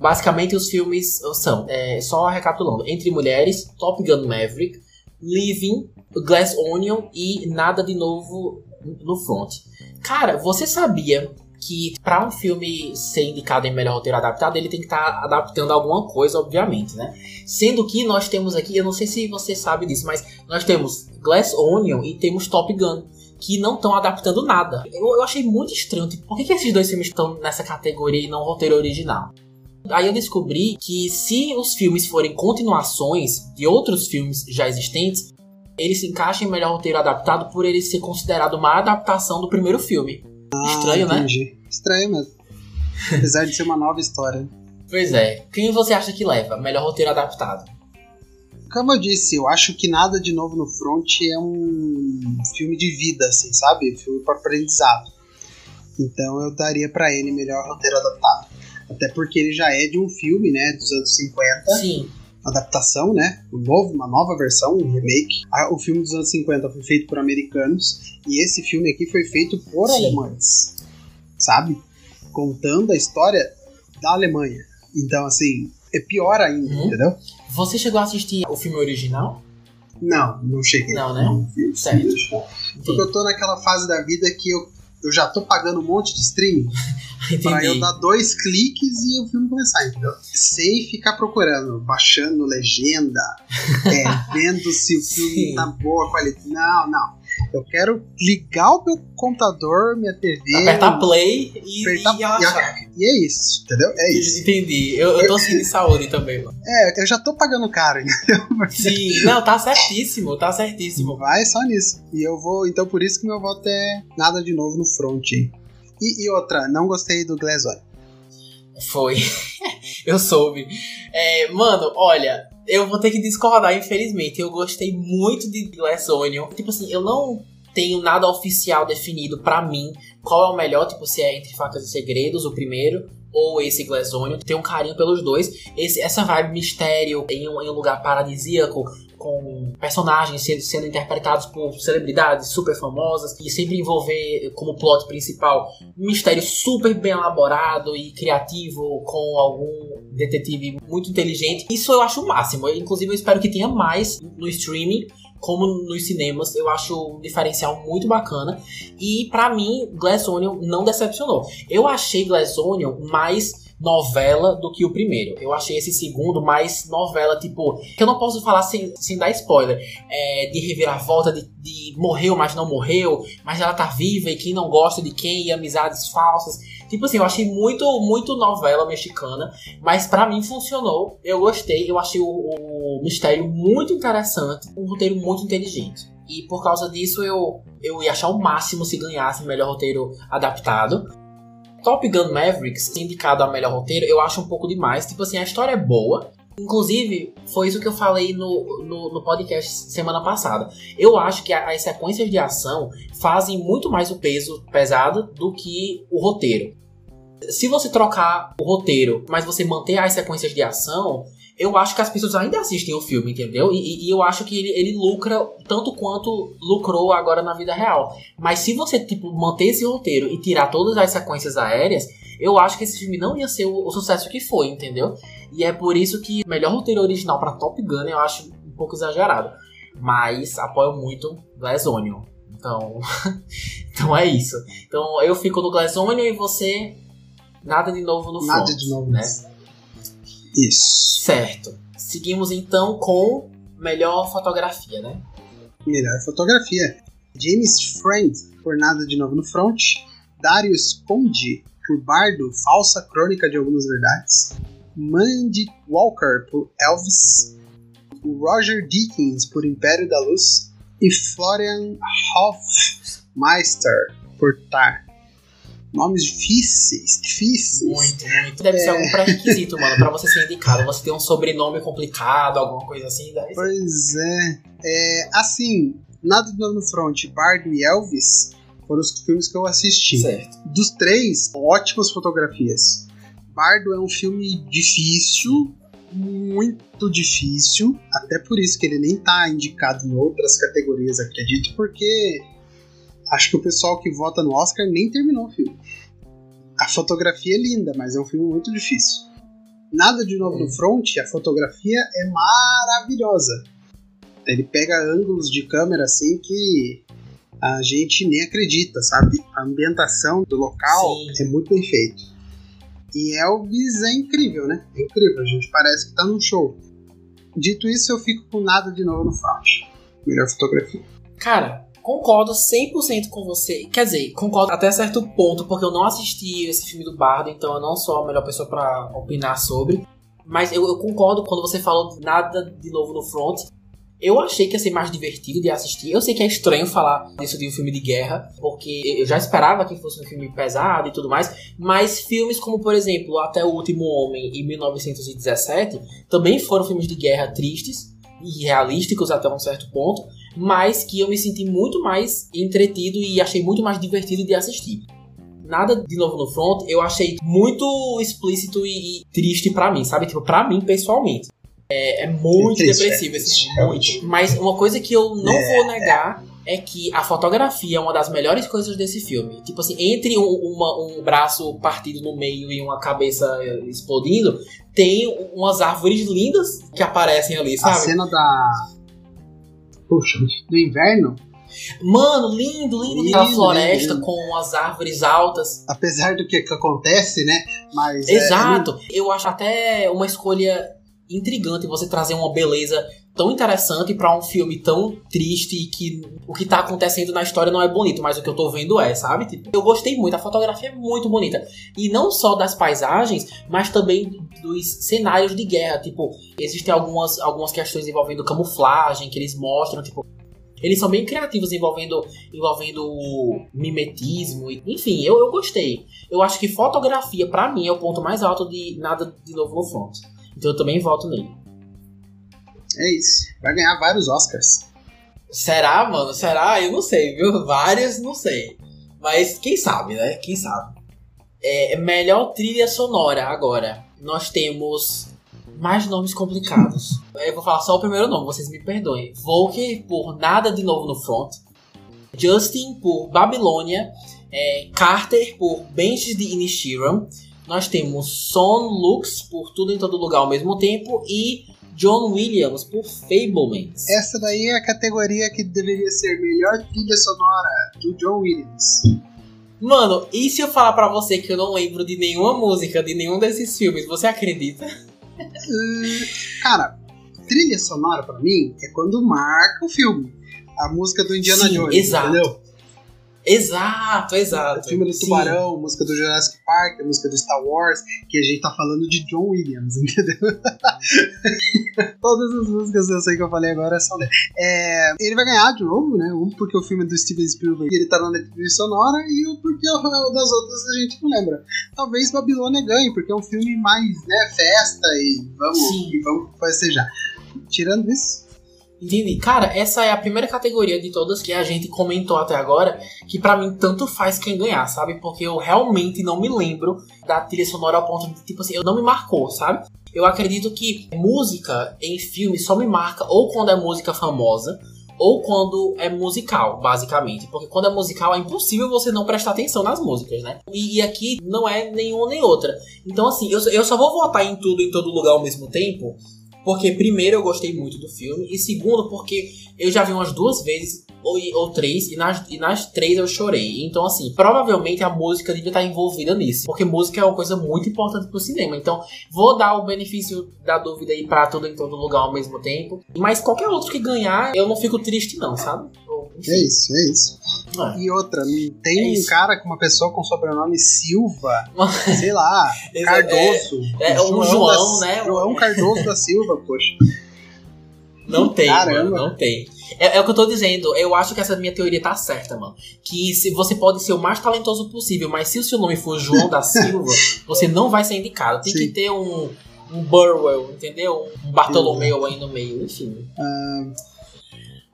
Basicamente, os filmes são, é, só recapitulando: Entre Mulheres, Top Gun Maverick, Living, Glass Onion e Nada de Novo no Front. Cara, você sabia que para um filme ser indicado em melhor roteiro adaptado, ele tem que estar tá adaptando alguma coisa, obviamente, né? Sendo que nós temos aqui, eu não sei se você sabe disso, mas nós temos Glass Onion e temos Top Gun. Que não estão adaptando nada. Eu, eu, achei muito estranho. Tipo, por que, que esses dois filmes estão nessa categoria e não roteiro original? Aí eu descobri que se os filmes forem continuações de outros filmes já existentes, ele se encaixa em melhor roteiro adaptado por ele ser considerado uma adaptação do primeiro filme. Ah, Estranho, né? entendi. né? Estranho mesmo. Apesar de ser uma nova história. Pois é. Quem você acha que leva? Melhor roteiro adaptado? Como eu disse, eu acho que Nada de Novo no Front é um filme de vida, assim, sabe? Filme para aprendizado. Então eu daria para ele melhor roteiro adaptado. Até porque ele já é de um filme, né, dos anos 50. Sim. Adaptação, né? Um novo, uma nova versão, um remake. O filme dos anos 50 foi feito por americanos. E esse filme aqui foi feito por Sim. alemães. Sabe? Contando a história da Alemanha. Então, assim, é pior ainda, uhum. entendeu? Você chegou a assistir o filme original? Não, não cheguei. Não, né? Não, certo. Porque eu tô naquela fase da vida que eu eu já tô pagando um monte de streaming pra eu dar dois cliques e o filme começar, entendeu? Sem ficar procurando, baixando legenda, é, vendo se o filme Sim. tá boa qualidade. Não, não. Eu quero ligar o meu computador, minha TV. Apertar play e, apertar, e, e, é isso, entendeu? É isso. Entendi. Eu, eu tô sem saúde também, mano. É, eu já tô pagando caro, entendeu? Sim, não, tá certíssimo, tá certíssimo. Vai só nisso. E eu vou, então por isso que meu voto é nada de novo no front. E, e outra, não gostei do Glass Foi. eu soube. É, mano, olha, eu vou ter que discordar, infelizmente. Eu gostei muito de Glass Onion. Tipo assim, eu não tenho nada oficial definido para mim qual é o melhor, tipo, se é Entre Facas e Segredos, o primeiro, ou esse Glass Onion. Tenho um carinho pelos dois. Esse, essa vibe mistério em um, em um lugar paradisíaco, com personagens sendo, interpretados por celebridades super famosas e sempre envolver como plot principal um mistério super bem elaborado e criativo com algum detetive muito inteligente. Isso eu acho o máximo. Eu, inclusive eu espero que tenha mais no streaming como nos cinemas, eu acho um diferencial muito bacana. E para mim, Glass Onion não decepcionou. Eu achei Glass Onion mais novela do que o primeiro. Eu achei esse segundo mais novela, tipo, que eu não posso falar sem, sem dar spoiler. É, de reviravolta, de, de morreu, mas não morreu, mas ela tá viva e quem não gosta de quem, e amizades falsas. Tipo assim, eu achei muito, muito novela mexicana, mas para mim funcionou. Eu gostei, eu achei o, o mistério muito interessante, um roteiro muito inteligente. E por causa disso eu, eu ia achar o máximo se ganhasse o melhor roteiro adaptado. Top Gun Mavericks, indicado a melhor roteiro, eu acho um pouco demais. Tipo assim, a história é boa, Inclusive, foi isso que eu falei no, no, no podcast semana passada. Eu acho que as sequências de ação fazem muito mais o peso pesado do que o roteiro. Se você trocar o roteiro, mas você manter as sequências de ação, eu acho que as pessoas ainda assistem o filme, entendeu? E, e eu acho que ele, ele, lucra tanto quanto lucrou agora na vida real. Mas se você, tipo, manter esse roteiro e tirar todas as sequências aéreas, eu acho que esse filme não ia ser o, o sucesso que foi, entendeu? E é por isso que o melhor roteiro original para Top Gun eu acho um pouco exagerado. Mas apoio muito Glass Onion. Então, então é isso. Então eu fico no Glass Onion e você nada de novo no Nada front, de novo né? Isso. Certo. Seguimos então com melhor fotografia, né? Melhor fotografia. James Friend, por Nada de Novo no Front. Darius Conde, por Bardo, Falsa Crônica de Algumas Verdades. Mandy Walker, por Elvis. Roger Dickens, por Império da Luz. E Florian Hofmeister, por Tar. Nomes difíceis, difíceis. Muito, muito. Deve ser algum pré-requisito, mano, pra você ser indicado. Você tem um sobrenome complicado, alguma coisa assim. Deve. Pois é. é. Assim, Nada de Novo no Front, Bardo e Elvis foram os filmes que eu assisti. Certo. Dos três, ótimas fotografias. Bardo é um filme difícil, muito difícil, até por isso que ele nem tá indicado em outras categorias, acredito, porque acho que o pessoal que vota no Oscar nem terminou o filme. A fotografia é linda, mas é um filme muito difícil. Nada de novo no front, a fotografia é maravilhosa. Ele pega ângulos de câmera assim que a gente nem acredita, sabe? A ambientação do local Sim. é muito bem feito. E Elvis é incrível, né? É incrível, a gente parece que tá num show. Dito isso, eu fico com nada de novo no front. Melhor fotografia. Cara, concordo 100% com você. Quer dizer, concordo até certo ponto, porque eu não assisti esse filme do Bardo, então eu não sou a melhor pessoa pra opinar sobre. Mas eu, eu concordo quando você falou nada de novo no front. Eu achei que ia ser mais divertido de assistir. Eu sei que é estranho falar disso de um filme de guerra, porque eu já esperava que fosse um filme pesado e tudo mais, mas filmes como, por exemplo, Até o Último Homem e 1917 também foram filmes de guerra tristes e realísticos até um certo ponto, mas que eu me senti muito mais entretido e achei muito mais divertido de assistir. Nada de novo no front, eu achei muito explícito e, triste pra mim, sabe? Tipo, pra mim pessoalmente. É, é muito Triste, depressivo é esse filme. Mas uma coisa que eu não É, vou negar é que a fotografia é uma das melhores coisas desse filme. Tipo assim, entre um, uma- um braço partido no meio e uma cabeça explodindo, tem umas árvores lindas que aparecem ali, A sabe? cena da. Puxa, do inverno, Mano, lindo, lindo, lindo. Aquela floresta lindo. com as árvores altas. apesar do que, que acontece, né? Mas. é- Exato. Eu acho até uma escolha intrigante você trazer uma beleza tão interessante pra um filme tão triste e que o que tá acontecendo na história não é bonito, mas o que eu tô vendo é, sabe? Tipo, eu gostei muito, a fotografia é muito bonita. E não só das paisagens, mas também dos cenários de guerra. Tipo, existem algumas, algumas questões envolvendo camuflagem que eles mostram, tipo. Eles são bem criativos envolvendo, envolvendo mimetismo. Enfim, eu, eu gostei. Eu acho que fotografia, pra mim, é o ponto mais alto de nada de novo no front. Então eu também voto nele. É isso. Vai ganhar vários Oscars. Será, mano? Será? Eu não sei, viu? Várias, não sei. Mas quem sabe, né? Quem sabe? É, melhor trilha sonora agora. Nós temos mais nomes complicados. Eu vou falar só o primeiro nome, vocês me perdoem. Volker por Nada de Novo no Front. Justin por Babilônia. É, Carter por Benches de Inishiram. Nós temos Son Lux por Tudo em Todo Lugar ao mesmo tempo. E John Williams por Fablemans. Essa daí é a categoria que deveria ser melhor trilha sonora do John Williams. Mano, e se eu falar pra você que eu não lembro de nenhuma música de nenhum desses filmes, você acredita? Hum, cara, trilha sonora pra mim é quando marca o filme. A música do Indiana Sim, Jones, exato. entendeu? Exato, exato. O filme do Sim. Tubarão, música do Jurassic Park, música do Star Wars, que a gente tá falando de John Williams, entendeu? Todas as músicas eu sei que eu falei agora são dele. É, ele vai ganhar de novo, né? Um porque o filme é do Steven Spielberg ele tá na trilha sonora, e o porque o o das outras a gente não lembra. Talvez Babilônia ganhe, porque é um filme mais, né, festa e vamos, Sim. e vamos festejar. Tirando isso, Entendi. Cara, essa é a primeira categoria de todas que a gente comentou até agora, que pra mim tanto faz quem ganhar, sabe? Porque eu realmente não me lembro da trilha sonora ao ponto de, tipo assim, eu não me marcou, sabe? Eu acredito que música em filme só me marca ou quando é música famosa, ou quando é musical, basicamente. Porque quando é musical é impossível você não prestar atenção nas músicas, né? E, e aqui não é nenhuma nem outra. Então, assim, eu, eu só vou votar em tudo em todo lugar ao mesmo tempo. Porque, primeiro, eu gostei muito do filme. E, segundo, porque eu já vi umas duas vezes ou, ou três. E nas, e nas três eu chorei. Então, assim, provavelmente a música devia estar envolvida nisso. Porque música é uma coisa muito importante pro cinema. Então, vou dar o benefício da dúvida aí pra tudo em todo lugar ao mesmo tempo. Mas qualquer outro que ganhar, eu não fico triste, não, sabe? Ou, enfim. é isso, é isso. É. E outra, não tem É um cara com uma pessoa com sobrenome Silva, sei lá, Cardoso. É, um João, né? João Cardoso da Silva, poxa. Não tem, Caramba. mano, não tem. É, é o que eu tô dizendo, eu acho que essa minha teoria tá certa, mano. Que se você pode ser o mais talentoso possível, mas se o seu nome for João da Silva, você não vai ser indicado. Tem Sim. que ter um, um Burwell, entendeu? Um Bartolomeu aí no meio, enfim. Ah,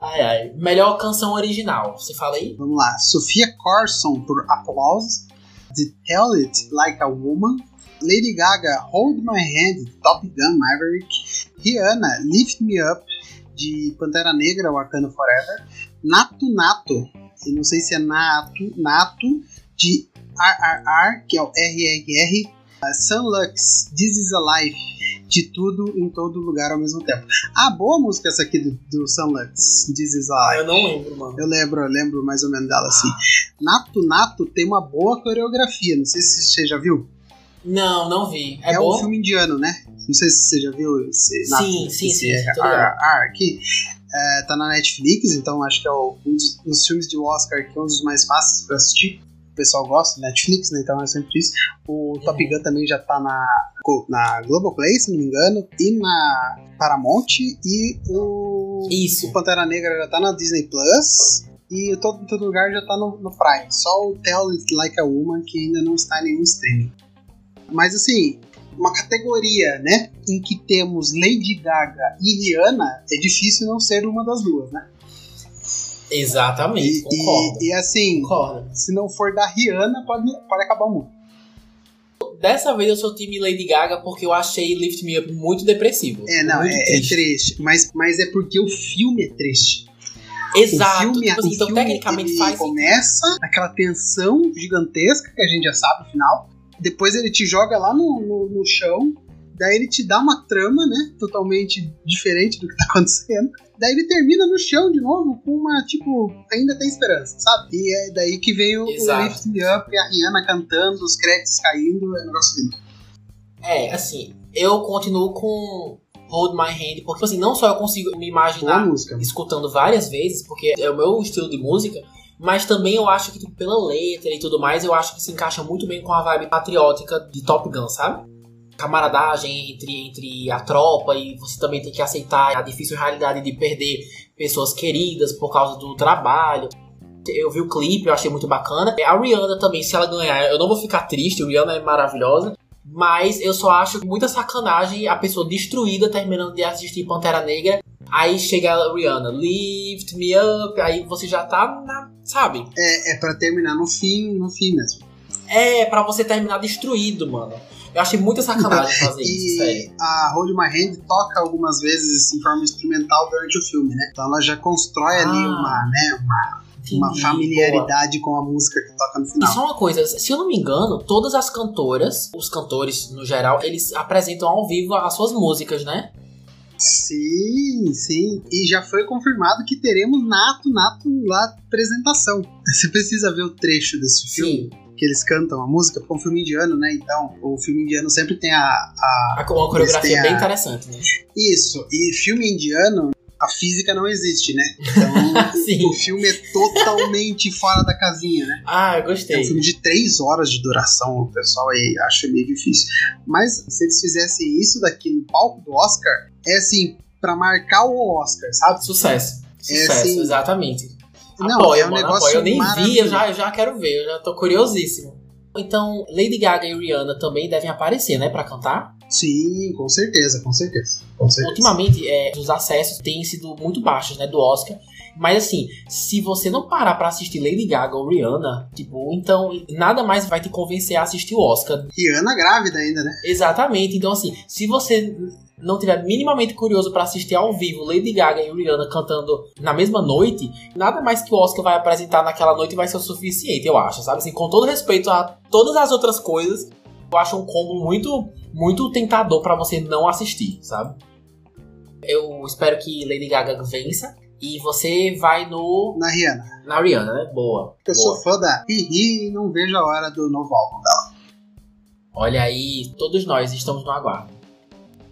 Ai, ai. Melhor canção original, você fala aí? vamos lá. Sofia Corson por Applause. The Tell It Like a Woman. Lady Gaga, Hold My Hand, Top Gun Maverick. Rihanna, Lift Me Up, de Pantera Negra, Wakanda Forever. Nato Nato, eu não sei se é Nato, Nato, de RRR, que é o RRR. Uh, Sunlux, This Is a Life, de tudo em todo lugar ao mesmo tempo. Ah, boa música essa aqui do, do Sunlux, This Is a Ah, Life. eu não lembro, mano. Eu lembro, eu lembro mais ou menos dela assim. Nato Nato tem uma boa coreografia, não sei se você já viu. Não, não vi. É, É, um filme indiano, né? Não sei se você já viu esse Nato, Sim, sim, esse sim, tô RRR ligado. aqui. É, tá na Netflix, então acho que é um dos, dos filmes de Oscar que é um dos mais fáceis pra assistir. O pessoal gosta, Netflix, né? Então é sempre isso. O Top Gun também já tá na, na Globoplay, se não me engano, e na Paramount. E o, Isso. o Pantera Negra já tá na Disney Plus. E todo, todo lugar já tá no, no Prime. Só o Tell It Like a Woman que ainda não está em nenhum streaming. Mas assim, uma categoria, né? Em que temos Lady Gaga e Rihanna, é difícil não ser uma das duas, né? Exatamente, E, concordo. e, e, assim, Concordo. se não for da Rihanna, pode, pode acabar o mundo. Dessa vez eu sou time Lady Gaga porque eu achei Lift Me Up muito depressivo. É, não, muito é, é triste. Mas, mas é porque o filme é triste. Exato. O filme, tipo assim, o então, filme, tecnicamente ele faz. começa naquela tensão gigantesca que a gente já sabe no final. Depois ele te joga lá no, no, no chão. Daí ele te dá uma trama, né? Totalmente diferente do que tá acontecendo. Daí ele termina no chão de novo com uma, tipo, ainda tem esperança, sabe? E é daí que veio Exato. o Lift Me Up e a Rihanna cantando, os créditos caindo, é um negócio lindo. É, assim, eu continuo com Hold My Hand, porque assim, não só eu consigo me imaginar escutando várias vezes, porque é o meu estilo de música, mas também eu acho que tipo, pela letra e tudo mais, eu acho que se encaixa muito bem com a vibe patriótica de Top Gun, sabe? Camaradagem entre, entre a tropa e você também tem que aceitar a difícil realidade de perder pessoas queridas por causa do trabalho. Eu vi o clipe, eu achei muito bacana. A Rihanna também, se ela ganhar, eu não vou ficar triste, a Rihanna é maravilhosa. Mas eu só acho muita sacanagem a pessoa destruída terminando de assistir Pantera Negra. Aí chega a Rihanna, lift me up, aí você já tá na. Sabe? É, é pra terminar no fim, no fim mesmo. É pra você terminar destruído, mano. Eu achei muita sacanagem fazer isso, sério. E a Hold My Hand toca algumas vezes em forma instrumental durante o filme, né? Então ela já constrói ali Ah. uma, né, uma, uma familiaridade com a música que toca no E final. só uma coisa, se eu não me engano, todas as cantoras, os cantores no geral, eles apresentam ao vivo as suas músicas, né? Sim, sim. E já foi confirmado que teremos Nato, Nato lá apresentação. Você precisa ver o trecho desse filme, Sim. Que eles cantam a música, porque é um filme indiano, né? Então, o filme indiano sempre tem a, a Uma coreografia Eles têm bem a- interessante, né? Isso, e filme indiano, a física não existe, né? Então o filme é totalmente fora da casinha, né? Ah, eu É gostei. um filme de três horas de duração, o pessoal aí acha meio difícil. Mas se eles fizessem isso daqui no palco do Oscar, é assim, pra marcar o Oscar, sabe? Sucesso. É, Sucesso, sim. exatamente. Não, apoio, é um mano, negócio apoio. Eu nem vi, eu já, eu já quero ver, eu já tô curiosíssimo. Então, Lady Gaga e Rihanna também devem aparecer, né, pra cantar. Sim, com certeza, com certeza. Com certeza. Ultimamente, é, os acessos têm sido muito baixos, né, do Oscar. Mas assim, se você não parar pra assistir Lady Gaga ou Rihanna, tipo, então nada mais vai te convencer a assistir o Oscar. Rihanna grávida ainda, né? Exatamente. Então assim, se você não tiver minimamente curioso pra assistir ao vivo Lady Gaga e Rihanna cantando na mesma noite, nada mais que o Oscar vai apresentar naquela noite vai ser o suficiente, eu acho, sabe? Assim, com todo respeito a todas as outras coisas, eu acho um combo muito, muito tentador pra você não assistir, sabe? Eu espero que Lady Gaga vença e você vai no Na Rihanna. na Rihanna, né? Boa. Eu boa. sou fã da Hihi e não vejo a hora do novo álbum dela. Olha aí, todos nós estamos no aguardo.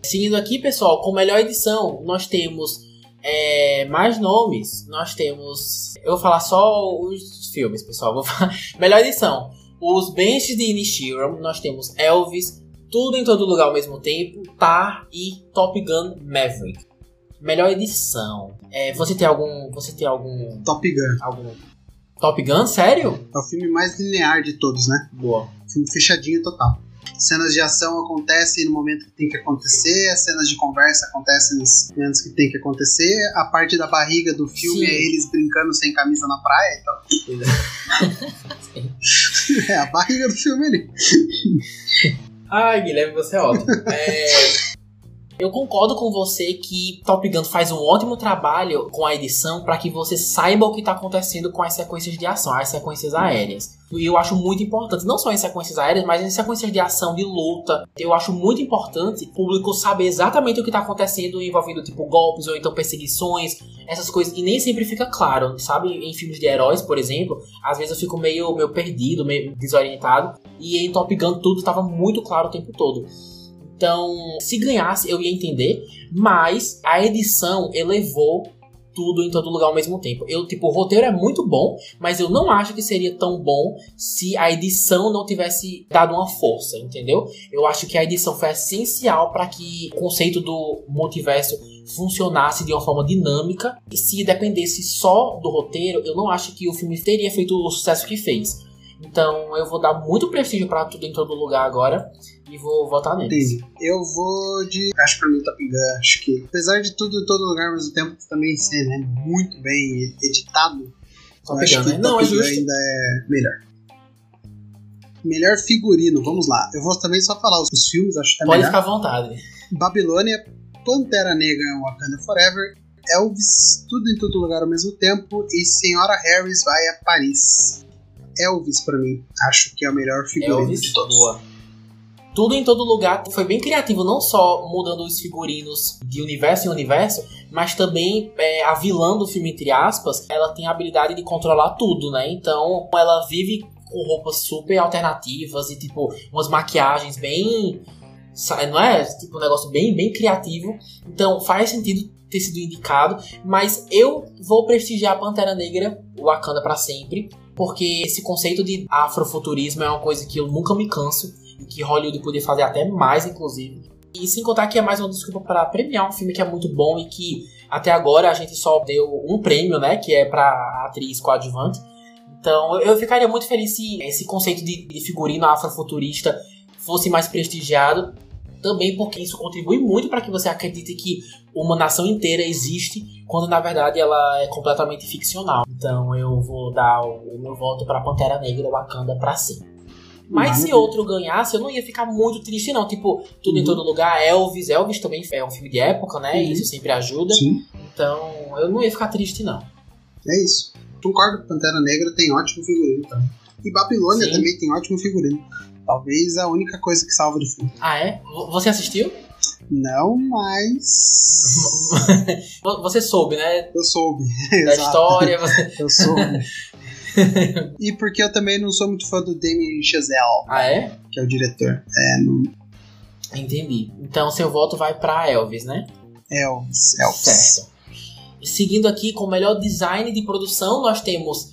Seguindo aqui, pessoal, com melhor edição, nós temos é, mais nomes. Nós temos. Eu vou falar só os filmes, pessoal. Vou falar. Melhor edição. Os Benches de Inishiram. Nós temos Elvis, Tudo em Todo Lugar ao mesmo tempo, Tar e Top Gun Maverick. Melhor edição. É, você tem algum. Você tem algum. Top Gun. algum. Top Gun? Sério? É o filme mais linear de todos, né? Boa. Filme fechadinho total. Cenas de ação acontecem no momento que tem que acontecer, as cenas de conversa acontecem nos momentos que tem que acontecer, a parte da barriga do filme Sim. é eles brincando sem camisa na praia, então. é a barriga do filme ali. Ai, Guilherme, você é ótimo. É, Eu concordo com você que Top Gun faz um ótimo trabalho com a edição para que você saiba o que está acontecendo com as sequências de ação, as sequências aéreas. E eu acho muito importante, não só em sequências aéreas, mas em sequências de ação, de luta. Eu acho muito importante o público saber exatamente o que está acontecendo envolvendo, tipo, golpes ou então perseguições, essas coisas. E nem sempre fica claro, sabe? Em filmes de heróis, por exemplo, às vezes eu fico meio, meio perdido, meio desorientado. E em Top Gun tudo estava muito claro o tempo todo. Então, se ganhasse, eu ia entender, mas a edição elevou tudo em todo lugar ao mesmo tempo. Eu, tipo, o roteiro é muito bom, mas eu não acho que seria tão bom se a edição não tivesse dado uma força, entendeu? Eu acho que a edição foi essencial para que o conceito do multiverso funcionasse de uma forma dinâmica. E se dependesse só do roteiro, eu não acho que o filme teria feito o sucesso que fez. Então, eu vou dar muito prestígio para tudo em todo lugar agora e vou votar neles. Entendi. Eu vou de. Acho pra mim Top Gun. Acho que, apesar de tudo em todo lugar ao mesmo tempo também ser né, muito bem editado, Top acho Gun, que né? Não, Top é Gun justo. ainda é melhor. Melhor figurino, vamos lá. Eu vou também só falar os, filmes, acho que é Pode melhor. ficar à vontade. Babilônia, Pantera Negra, Wakanda Forever, Elvis, Tudo em Todo Lugar ao mesmo tempo e Senhora Harris vai a Paris. Elvis, pra mim, acho que é o melhor figurino Elvis, de todos. boa. Tudo em todo lugar foi bem criativo, não só mudando os figurinos de universo em universo, mas também é, a vilã do filme, entre aspas, ela tem a habilidade de controlar tudo, né? Então ela vive com roupas super alternativas e tipo umas maquiagens bem. Não é? Tipo um negócio bem, bem criativo. Então faz sentido ter sido indicado, mas eu vou prestigiar a Pantera Negra, o Wakanda pra sempre, porque esse conceito de afrofuturismo é uma coisa que eu nunca me canso que Hollywood podia fazer até mais, inclusive. E sem contar que é mais uma desculpa para premiar um filme que é muito bom e que até agora a gente só deu um prêmio, né, que é para atriz coadjuvante. Então eu ficaria muito feliz se esse conceito de, de figurino afrofuturista fosse mais prestigiado. Também porque isso contribui muito para que você acredite que uma nação inteira existe, quando na verdade ela é completamente ficcional. Então eu vou dar o meu voto para Pantera Negra Wakanda para sempre. Mas se Maravilha. outro ganhasse, eu não ia ficar muito triste, não. Tipo, tudo em Uhum. todo lugar, Elvis. Elvis também é um filme de época, né? Uhum. Isso sempre ajuda. Sim, Então, eu não ia ficar triste, não. é isso. Concordo que Pantera Negra tem ótimo figurino também. E Babilônia Sim. também tem ótimo figurino. Talvez a única coisa que salva do filme. Ah, é? Você assistiu? Não, mas. Vo- Você soube, né? Eu soube. Da Exato. história. você- Eu soube. e porque eu também não sou muito fã do Damien Chazelle, Ah, é? que é o diretor. É, no Entendi. Então, seu voto vai pra Elvis, né? Elvis. Elvis. Certo. Seguindo aqui com o melhor design de produção, nós temos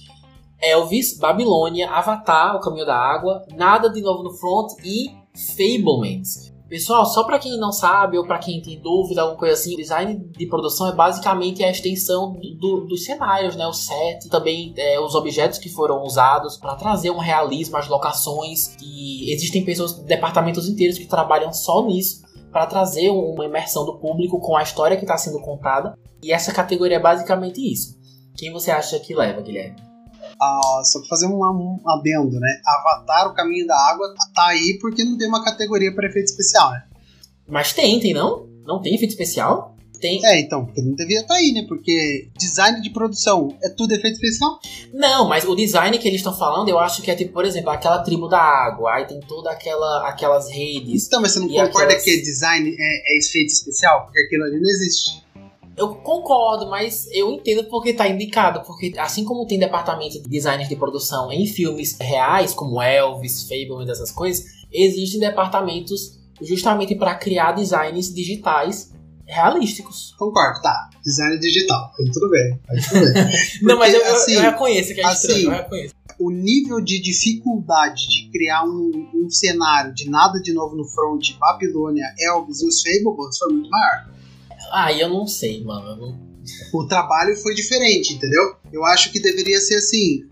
Elvis, Babilônia, Avatar, O Caminho da Água, Nada de Novo no Front e Fablements. Pessoal, só para quem não sabe ou para quem tem dúvida, alguma coisa assim, design de produção é basicamente a extensão do, dos cenários, né? O set, também é, os objetos que foram usados para trazer um realismo às locações. E existem pessoas, departamentos inteiros que trabalham só nisso para trazer uma imersão do público com a história que está sendo contada. E essa categoria é basicamente isso. Quem você acha que leva, Guilherme? Ah, só pra fazer um, um adendo, né? Avatar, o Caminho da Água, tá aí porque não tem uma categoria para efeito especial, né? Mas tem, tem não? Não tem efeito especial? Tem. É, então, porque não devia estar tá aí, né? Porque design de produção é tudo efeito especial? Não, mas o design que eles estão falando, eu acho que é tipo, por exemplo, aquela tribo da água, aí tem toda aquela aquelas redes. Então, mas você não concorda aquelas... que design é, é efeito especial? Porque aquilo ali não existe. Eu concordo, mas eu entendo porque está indicado. Porque assim como tem departamento de designers de produção em filmes reais, como Elvis, Fable e dessas coisas, existem departamentos justamente para criar designs digitais realísticos. Concordo, tá. Design digital. Tudo bem. Tudo bem. Não, mas eu, assim, eu, reconheço que é assim, estranho, eu reconheço. O nível de dificuldade de criar um, um cenário de nada de novo no front, Babilônia, Elvis e os Fables foi muito maior. Ah, eu não sei, mano. Não... O trabalho foi diferente, entendeu? Eu acho que deveria ser assim: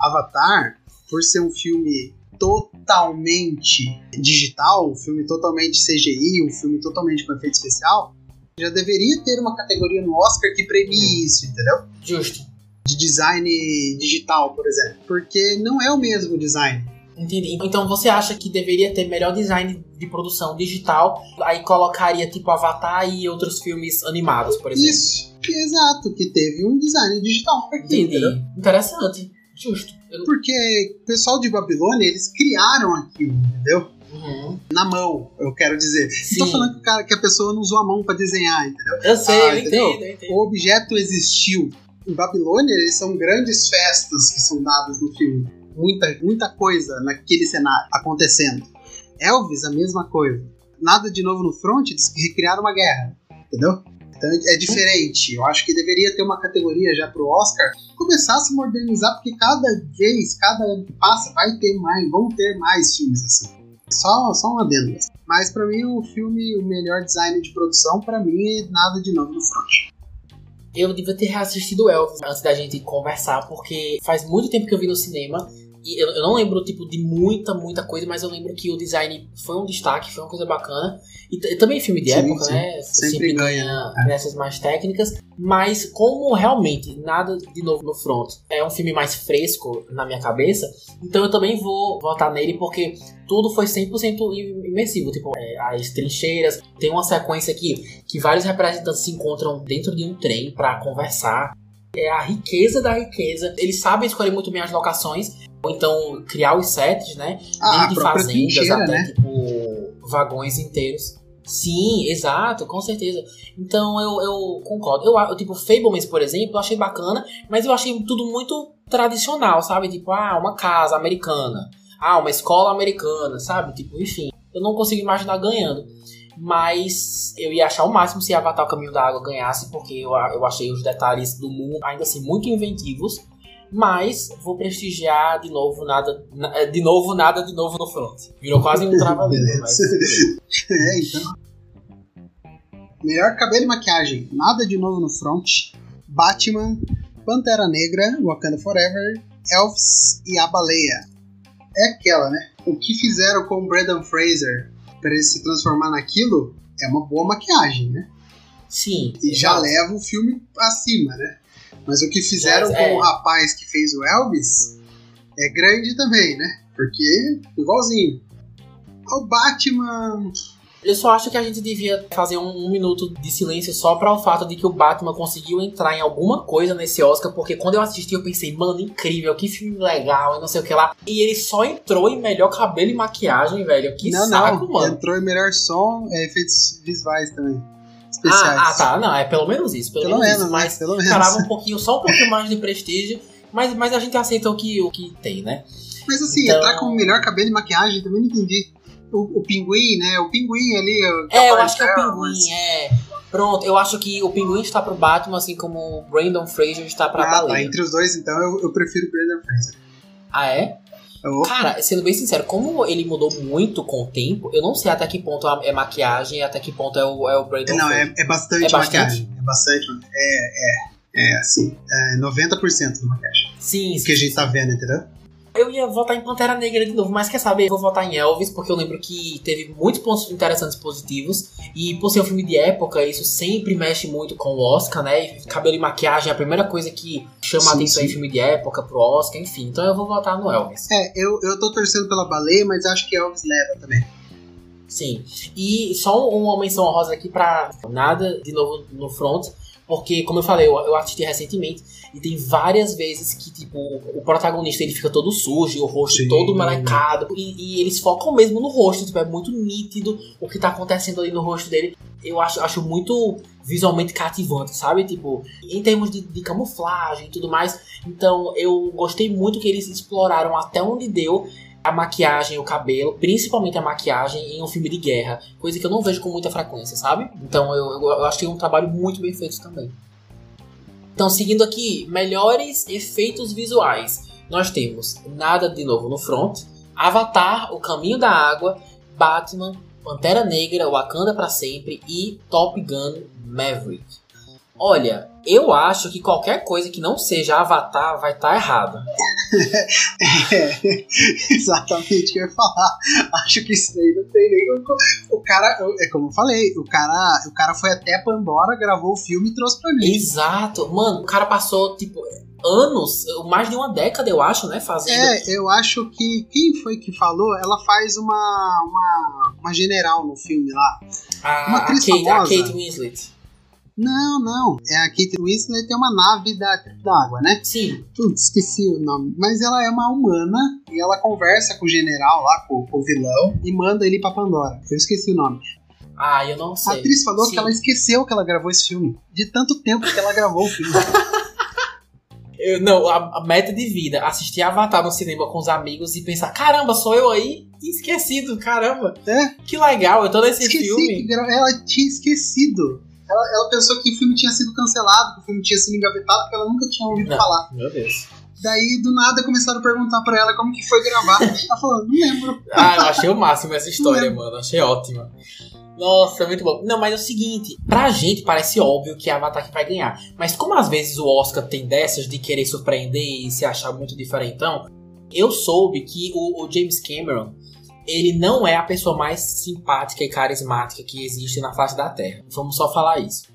Avatar, por ser um filme totalmente digital, um filme totalmente CGI, um filme totalmente com efeito especial, já deveria ter uma categoria no Oscar que premie isso, entendeu? Justo. De design digital, por exemplo. Porque não é o mesmo design. Entendi. Então você acha que deveria ter melhor design de produção digital, aí colocaria tipo Avatar e outros filmes animados, por exemplo. Isso, exato, que teve um design digital aqui, Entendi. Entendeu? Interessante, justo. Eu... Porque o pessoal de Babilônia, eles criaram aquilo, entendeu? Uhum. Na mão, eu quero dizer. Sim. Não tô falando que, cara, que a pessoa não usou a mão para desenhar, entendeu? Eu sei, ah, eu entendo, eu entendo. O objeto existiu. Em Babilônia, eles são grandes festas que são dadas no filme muita, muita coisa naquele cenário acontecendo. Elvis, a mesma coisa. Nada de novo no front, eles recriaram uma guerra, entendeu? Então é diferente. Eu acho que deveria ter uma categoria já pro Oscar começar a se modernizar, porque cada vez, cada ano que passa, vai ter mais, vão ter mais filmes assim. Só, só um adendo. Mas para mim o filme, o melhor design de produção, para mim é nada de novo no front. Eu devia ter reassistido Elvis antes da gente conversar, porque faz muito tempo que eu vi no cinema eu, eu, não lembro, tipo, de muita, muita coisa, mas eu lembro que o design foi um destaque, foi uma coisa bacana. E, e também filme de sim, época, sim. né? Sempre, Sempre ganha, ganha é. nessas mais técnicas. Mas como realmente nada de novo no front é um filme mais fresco na minha cabeça, então eu também vou votar nele porque tudo foi 100% imersivo. Tipo, é, as trincheiras. Tem uma sequência aqui que vários representantes se encontram dentro de um trem para conversar é a riqueza da riqueza. Eles sabem escolher muito bem as locações ou então criar os sets, né? Ah, Desde fazendas até né? tipo vagões inteiros. Sim, exato, com certeza. Então eu, eu concordo. Eu, eu tipo, Fablemans, por exemplo, eu achei bacana, mas eu achei tudo muito tradicional, sabe? Tipo, ah, uma casa americana. Ah, uma escola americana, sabe? Tipo, enfim. Eu não consigo imaginar ganhando. Mas eu ia achar o máximo se Avatar o Caminho da Água ganhasse, porque eu, eu achei os detalhes do mundo ainda assim muito inventivos. Mas vou prestigiar de novo nada. Eh, de novo, nada de novo no front. Virou quase um trava-língua, mas. é, então. Melhor cabelo e maquiagem. Nada de novo no front. Batman, Pantera Negra, Wakanda Forever, Elvis e a Baleia. É aquela, né? O que fizeram com o Brandon Fraser para ele se transformar naquilo é uma boa maquiagem, né? Sim. E já leva o filme acima, né? Mas o que fizeram é, com o rapaz que fez o Elvis é grande também, né? Porque igualzinho. O Batman. Eu só acho que a gente devia fazer um, um, minuto de silêncio só para o fato de que o Batman conseguiu entrar em alguma coisa nesse Oscar, porque quando eu assisti eu pensei, mano, incrível, que filme legal e não sei o que lá. E ele só entrou em melhor cabelo e maquiagem, velho. Que não, saco, não, mano. Entrou em melhor som e efeitos visuais também especiais. Ah, ah, tá. Não, é pelo menos isso. Pelo, pelo menos, menos, mas pelo menos. Parava um pouquinho, só um pouquinho mais de prestígio, mas, mas a gente aceita o que, o que tem, né? Mas assim, então... entrar com o melhor cabelo e maquiagem, também não entendi. O, o pinguim, né? O pinguim ali. É, eu acho que é o pinguim, mas... é. Pronto, eu acho que o Pinguim está pro Batman, assim como o Brandon Fraser está pra Ah, tá. Baleia. Entre os dois, então, eu, eu prefiro o Brandon Fraser. Ah, é? Cara, sendo bem sincero, como ele mudou muito com o tempo, eu não sei até que ponto é maquiagem até que ponto é o, é o Brandon Não, é, é bastante É bastante? maquiagem. É bastante. É, é, é assim, é 90% da maquiagem. Sim, O que a gente tá vendo, entendeu? Eu ia votar em Pantera Negra de novo, mas quer saber? Eu vou votar em Elvis, porque eu lembro que teve muitos pontos interessantes positivos. E por ser um filme de época, isso sempre mexe muito com o Oscar, né? E cabelo e maquiagem é a primeira coisa que chama a Sim, atenção em sim. filme de época pro Oscar, enfim. Então eu vou votar no Elvis. É, eu, eu tô torcendo pela baleia, mas acho que Elvis leva também. Sim. E só uma menção honrosa aqui pra nada de novo no front. Porque, como eu falei, eu, eu assisti recentemente e tem várias vezes que, tipo, o protagonista ele fica todo sujo, o rosto Sim. todo marcado. E, e eles focam mesmo no rosto, tipo, é muito nítido o que tá acontecendo ali no rosto dele. Eu acho, acho muito visualmente cativante, sabe? Tipo, em termos de, de camuflagem e tudo mais. Então, eu gostei muito que eles exploraram até onde deu a maquiagem, o cabelo, principalmente a maquiagem em um filme de guerra, coisa que eu não vejo com muita frequência, sabe? Então eu, eu, eu achei um trabalho muito bem feito também. Então, seguindo aqui, melhores efeitos visuais. Nós temos Nada de Novo no Front, Avatar, O Caminho da Água, Batman, Pantera Negra, Wakanda pra Sempre e Top Gun Maverick. Olha, eu acho que qualquer coisa que não seja Avatar vai estar errada. É, exatamente o que eu ia falar. Acho que isso daí não tem nem. como- O cara, é como eu falei, o cara, o cara foi até Pandora, gravou o filme e trouxe pra mim. Exato. Mano, o cara passou, tipo, anos, mais de uma década, eu acho, né? Fazendo. É, eu acho que. Quem foi que falou? Ela faz uma, uma, uma general no filme lá. a, uma a atriz Kate, a famosa. Kate Winslet. Não, não. É a Kate Winslet tem uma nave da, da água, né? Sim. Putz, esqueci o nome. Mas ela é uma humana e ela conversa com o general lá, com, com o vilão, e manda ele pra Pandora. Eu esqueci o nome. Ah, eu não A sei. atriz falou Sim. que ela esqueceu que ela gravou esse filme. De tanto tempo que ela gravou o filme. Eu- não, a, a meta de vida, assistir Avatar no cinema com os amigos e pensar, caramba, sou eu aí? Tinha Esquecido, caramba. É. Que legal, eu tô nesse Esqueci que filme. gra- ela tinha esquecido. Ela, ela pensou que o filme tinha sido cancelado, que o filme tinha sido engavetado, porque ela nunca tinha ouvido Não. falar. Meu Deus. Daí, do nada, começaram a perguntar pra ela como que foi gravar. Ela falou, não lembro. Ah, eu achei o máximo essa história, mano. Achei ótima. Nossa, muito bom. Não, mas é o seguinte, pra gente parece óbvio que é Avatar que vai ganhar. Mas como às vezes o Oscar tem dessas de querer surpreender e se achar muito diferentão, eu soube que o, o James Cameron, ele não é a pessoa mais simpática e carismática que existe na face da Terra. Vamos só falar isso.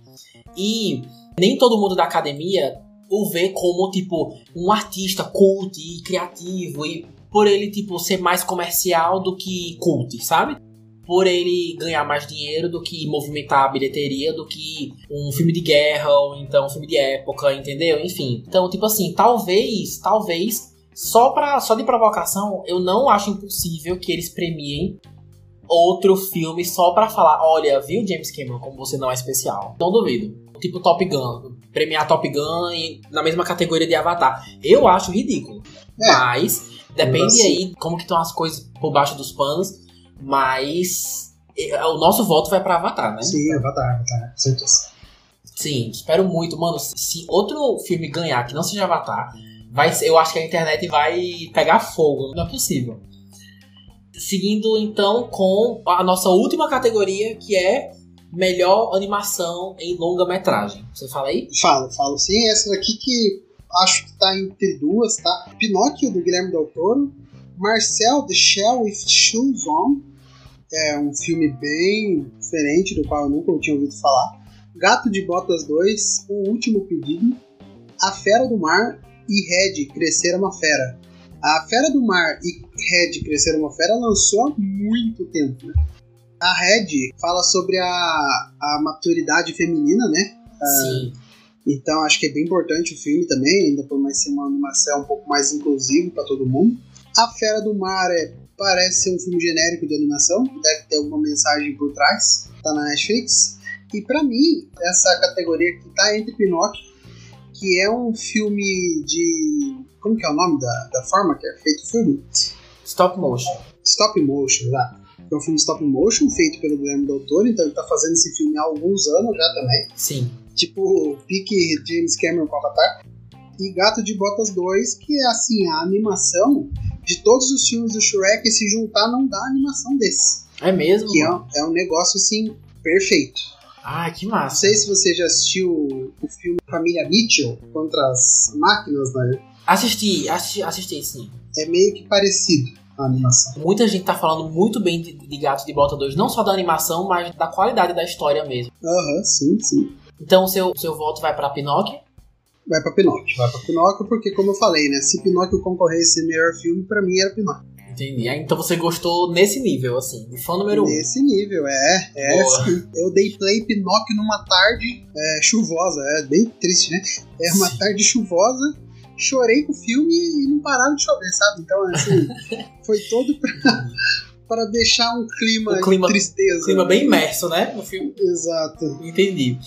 E nem todo mundo da academia o vê como, tipo, um artista cult e criativo e por ele, tipo, ser mais comercial do que cult, sabe? Por ele ganhar mais dinheiro do que movimentar a bilheteria do que um filme de guerra ou então um filme de época, entendeu? Enfim. Então, tipo assim, talvez, talvez, só, pra, só de provocação, eu não acho impossível que eles premiem outro filme só pra falar, olha, viu James Cameron como você não é especial. Não duvido. Tipo Top Gun, premiar Top Gun e- na mesma categoria de Avatar. Eu acho ridículo. É. Mas depende aí como que estão as coisas por baixo dos panos, mas eh, o nosso voto vai pra Avatar, né? Sim, Avatar, Avatar, com certeza. Sim, espero muito, mano. Se outro filme ganhar que não seja Avatar, vai eu acho que a internet vai pegar fogo. Não é possível. Seguindo então com a nossa última categoria, que é melhor animação em longa-metragem. Você fala aí? Falo, falo sim. Essa daqui que acho que tá entre duas, tá? Pinóquio, do Guilherme Del Toro. Marcel, The Shell with Shoes On. É um filme bem diferente, do qual eu nunca tinha ouvido falar. Gato de Botas 2, O Último Pedido. A Fera do Mar e Red, Crescer uma Fera. A Fera do Mar e Red, Crescer uma Fera lançou há muito tempo, né? A Red fala sobre a, a maturidade feminina, né? Sim. Então acho que é bem importante o filme também, ainda por mais ser uma animação um pouco mais inclusiva para todo mundo. A Fera do Mar é, parece ser um filme genérico de animação, deve ter alguma mensagem por trás, tá na Netflix. E para mim, essa categoria que tá entre Pinóquio, que é um filme de. Como que é o nome da, da forma que é feito o filme? Stop motion. Stop motion, exato. É um filme stop motion feito pelo Guilherme Del Toro, então ele tá fazendo esse filme há alguns anos já também. Sim. Tipo, pique James Cameron com Avatar. E Gato de Botas 2, que é assim, a animação de todos os filmes do Shrek, se juntar não dá animação desse. É mesmo? Que é é um negócio assim, perfeito. Ah, que Não massa. sei se você já assistiu o filme Família Mitchell contra as máquinas, né? Assisti, assisti, assisti sim. É meio que parecido a animação. Muita gente tá falando muito bem de, de Gato de Bota 2, não só da animação, mas da qualidade da história mesmo. Aham, sim, sim. Então, seu, seu voto vai pra Pinóquio? Vai pra Pinóquio, vai pra Pinóquio, porque como eu falei, né? Se Pinóquio concorresse melhor filme, pra mim era Pinóquio. Entendi. Ah, Então você gostou nesse nível, assim, de fã número 1. Um. Nesse nível, é. É Boa. sim. Eu dei play Pinóquio numa tarde é, chuvosa, é bem triste, né? É uma Sim. tarde chuvosa, chorei com o filme e não parava de chover, sabe? Então, assim, foi todo pra, pra deixar um clima, Um clima- de tristeza. Clima né? bem imerso, né? No filme. Exato. Entendi.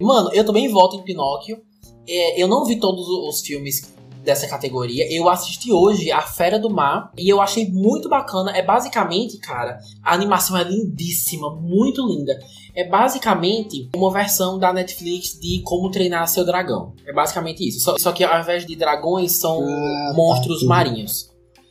Mano, eu também voto em Pinóquio. É, eu não vi todos os filmes dessa categoria. Eu assisti hoje A Fera do Mar e eu achei muito bacana. É basicamente, cara, a animação é lindíssima, muito linda. É basicamente uma versão da Netflix de Como Treinar Seu Dragão. É basicamente isso. Só, só que ao invés de dragões, são Ah, monstros tá. marinhos.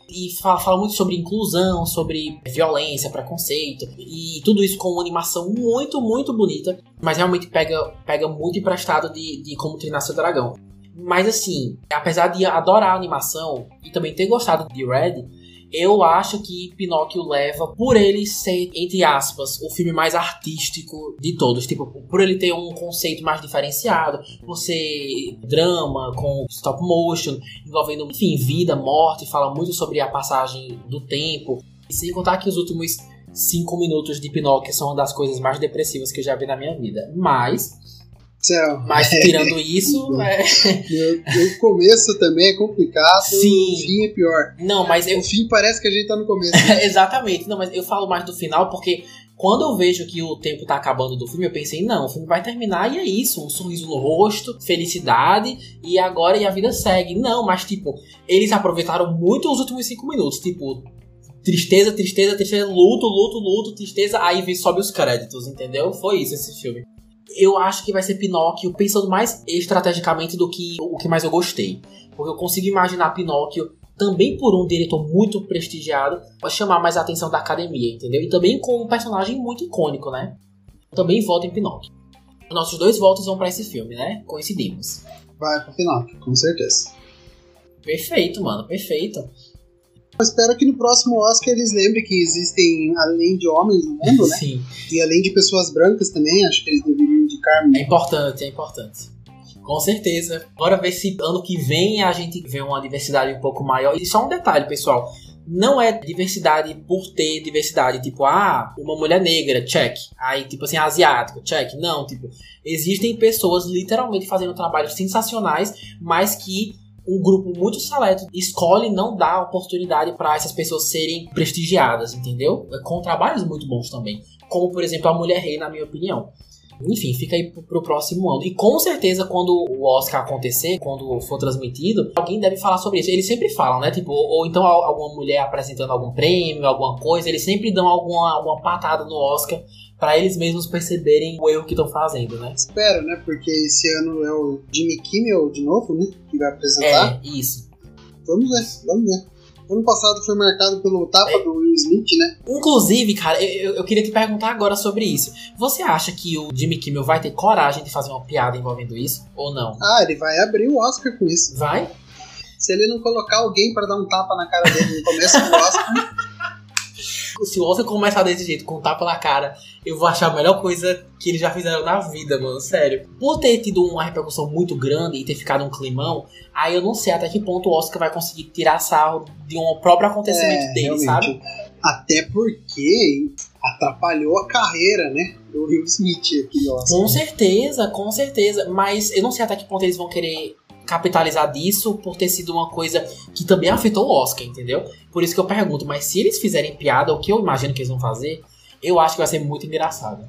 E fala, fala muito sobre inclusão, sobre violência, preconceito. E tudo isso com uma animação muito, muito bonita. Mas realmente pega, pega muito emprestado de, de como treinar seu dragão. Mas assim, apesar de adorar a animação e também ter gostado de Red, eu acho que Pinóquio leva por ele ser, entre aspas, o filme mais artístico de todos. Tipo, por ele ter um conceito mais diferenciado, por ser drama, com stop motion, envolvendo, enfim, vida, morte, fala muito sobre a passagem do tempo. E sem contar que os últimos cinco minutos de Pinóquio são uma das coisas mais depressivas que eu já vi na minha vida. Mas, Céu. mas tirando isso, é... O o começo também é complicado, Sim. o fim é pior. não, mas eu O fim parece que a gente tá no começo. exatamente. Não, mas eu falo mais do final porque quando eu vejo que o tempo tá acabando do filme, eu pensei, não, o filme vai terminar e é isso, um sorriso no rosto, felicidade e agora e a vida segue. Não, mas tipo, eles aproveitaram muito os últimos cinco minutos, tipo, tristeza, tristeza, tristeza, luto, luto, luto, tristeza, aí sobe os créditos, entendeu? Foi isso esse filme. Eu acho que vai ser Pinóquio pensando mais estrategicamente do que o que mais eu gostei. Porque eu consigo imaginar Pinóquio também por um diretor muito prestigiado, vai chamar mais a atenção da academia, entendeu? E também com um personagem muito icônico, né? Também voto em Pinóquio. Nossos dois votos vão pra esse filme, né? Coincidimos. Vai pra Pinóquio, com certeza. Perfeito, mano, perfeito. Eu espero que no próximo Oscar eles lembrem que existem, além de homens no mundo, né? Sim, E além de pessoas brancas também, acho que eles deveriam indicar é importante, é importante. Com certeza. Bora ver se ano que vem a gente vê uma diversidade um pouco maior. E só um detalhe, pessoal. Não é diversidade por ter diversidade. Tipo, ah, uma mulher negra, check. Aí, tipo assim, asiático, check. Não, tipo, existem pessoas literalmente fazendo trabalhos sensacionais, mas que um grupo muito seleto escolhe não dar oportunidade para essas pessoas serem prestigiadas, entendeu? Com trabalhos muito bons também. Como, por exemplo, a Mulher Rei, na minha opinião. Enfim, fica aí pro, próximo ano. E com certeza, quando o Oscar acontecer, quando for transmitido, alguém deve falar sobre isso. Eles sempre falam, né? Tipo, ou, ou então al- alguma mulher apresentando algum prêmio, alguma coisa, eles sempre dão alguma, alguma patada no Oscar pra eles mesmos perceberem o erro que estão fazendo, né? Espero, né? Porque esse ano é o Jimmy Kimmel de novo, né? Que vai apresentar. É, isso. Vamos ver, vamos ver. Ano passado foi marcado pelo tapa É. do Will Smith, né? Inclusive, cara, eu, eu- queria te perguntar agora sobre isso. Você acha que o Jimmy Kimmel vai ter coragem de fazer uma piada envolvendo isso? Ou não? Ah, ele vai abrir o Oscar com isso. Vai? Se ele não colocar alguém pra dar um tapa na cara dele no começo do Oscar, Se o Oscar começar desse jeito, com tapa na cara, eu vou achar a melhor coisa que eles já fizeram na vida, mano. Sério. Por ter tido uma repercussão muito grande e ter ficado um climão, aí eu não sei até que ponto o Oscar vai conseguir tirar sarro de um próprio acontecimento É, dele, realmente. sabe? até porque atrapalhou a carreira, né? Do Will Smith aqui Oscar. Com certeza, com certeza. Mas eu não sei até que ponto eles vão querer capitalizar disso por ter sido uma coisa que também afetou o Oscar, entendeu? Por isso que eu pergunto, mas se eles fizerem piada, o que eu imagino que eles vão fazer, eu acho que vai ser muito engraçado.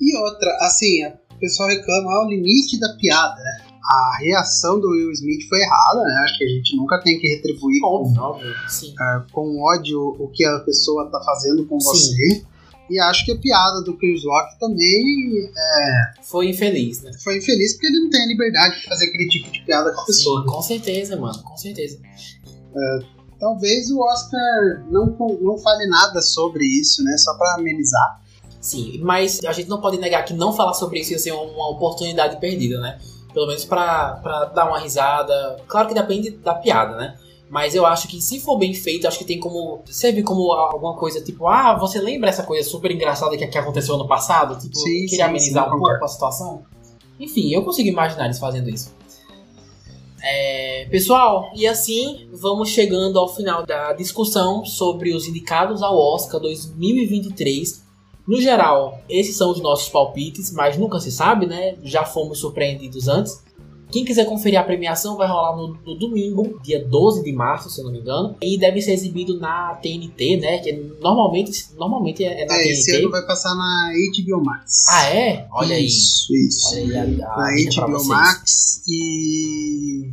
E outra, assim, o pessoal reclama, ah, o limite da piada, né? a reação do Will Smith foi errada, né? Acho que a gente nunca tem que retribuir Óbvio, com, óbvio, uh, com ódio o que a pessoa tá fazendo com Sim. você. E acho que a piada do Chris Rock também é, Foi infeliz, né? foi infeliz porque ele não tem a liberdade de fazer aquele tipo de piada com a pessoa. Sim, com certeza, mano, com certeza. Talvez o Oscar não, não fale nada sobre isso, né? Só pra amenizar. Sim, mas a gente não pode negar que não falar sobre isso ia ser uma oportunidade perdida, né? Pelo menos pra, pra dar uma risada. Claro que depende da piada, né? Mas eu acho que se for bem feito, acho que tem como servir como alguma coisa tipo, ah, você lembra essa coisa super engraçada que, que aconteceu no passado? Tipo, Sim, queria sim, amenizar sim, um pouco a situação. Enfim, eu consigo imaginar eles fazendo isso. É, pessoal, e assim vamos chegando ao final da discussão sobre os indicados ao Oscar 2023. No geral, esses são os nossos palpites, mas nunca se sabe, né? Já fomos surpreendidos antes. Quem quiser conferir a premiação vai rolar no, no domingo, dia 12 de março, se eu não me engano. E deve ser exibido na TNT, né? Que normalmente, normalmente é, é na É, TNT. esse ano vai passar na HBO Max. Ah, é? Olha aí. Isso, isso. Olha aí a, a na HBO. Max e.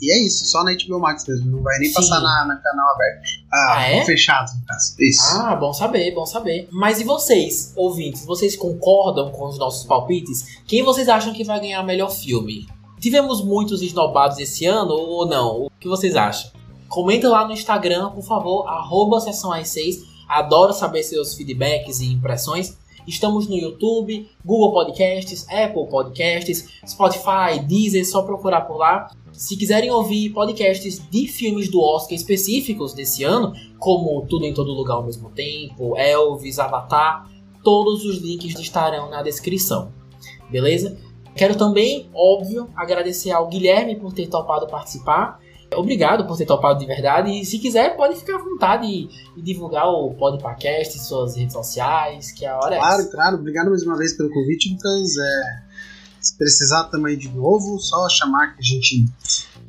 E é isso, só na HBO Max mesmo. Não vai nem Sim. passar na, na canal aberto. Ah, Ah, é? fechado, no caso. Isso. Ah, bom saber, bom saber. Mas e vocês, ouvintes? Vocês concordam com os nossos palpites? Quem vocês acham que vai ganhar o melhor filme? Tivemos muitos esnobados esse ano ou não? O que vocês acham? Comenta lá no Instagram, por favor, arroba sessão às 6. Adoro saber seus feedbacks e impressões. Estamos no YouTube, Google Podcasts, Apple Podcasts, Spotify, Deezer, só procurar por lá. Se quiserem ouvir podcasts de filmes do Oscar específicos desse ano, como Tudo em Todo Lugar ao mesmo tempo, Elvis, Avatar, todos os links estarão na descrição. Beleza? Quero também, óbvio, agradecer ao Guilherme por ter topado participar. Obrigado por ter topado de verdade. E se quiser, pode ficar à vontade e, e divulgar o podcast, suas redes sociais, que a hora é Claro, essa. claro. Obrigado mais uma vez pelo convite, Lucas. É, se precisar também de novo, só chamar que a gente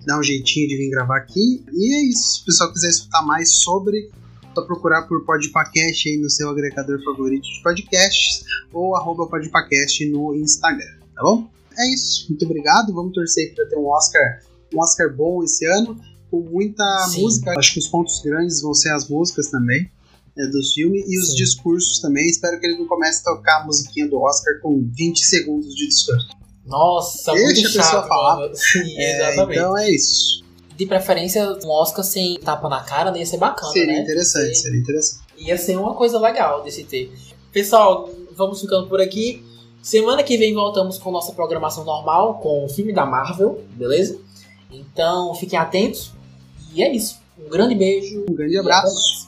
dá um jeitinho de vir gravar aqui. E é isso. Se o pessoal quiser escutar mais sobre, só procurar por Podpacast aí no seu agregador favorito de podcasts ou arroba Podpacast no Instagram, tá bom? É isso. Muito obrigado. Vamos torcer para ter um Oscar, um Oscar bom esse ano, com muita Sim. música. Acho que os pontos grandes vão ser as músicas também é, dos filmes e os Sim. discursos também. Espero que ele não comece a tocar a musiquinha do Oscar com 20 segundos de discurso. Nossa, Deixa muito a pessoa chato, falar. mano. Sim, É, exatamente. então é isso. De preferência, um Oscar sem tapa na cara, né? ia ser bacana, seria né? interessante, Ser- seria interessante. Ia ser uma coisa legal desse ter. Pessoal, vamos ficando por aqui. Semana que vem voltamos com nossa programação normal, com o filme da Marvel, beleza? Então fiquem atentos. E é isso. Um grande beijo. Um grande e abraço.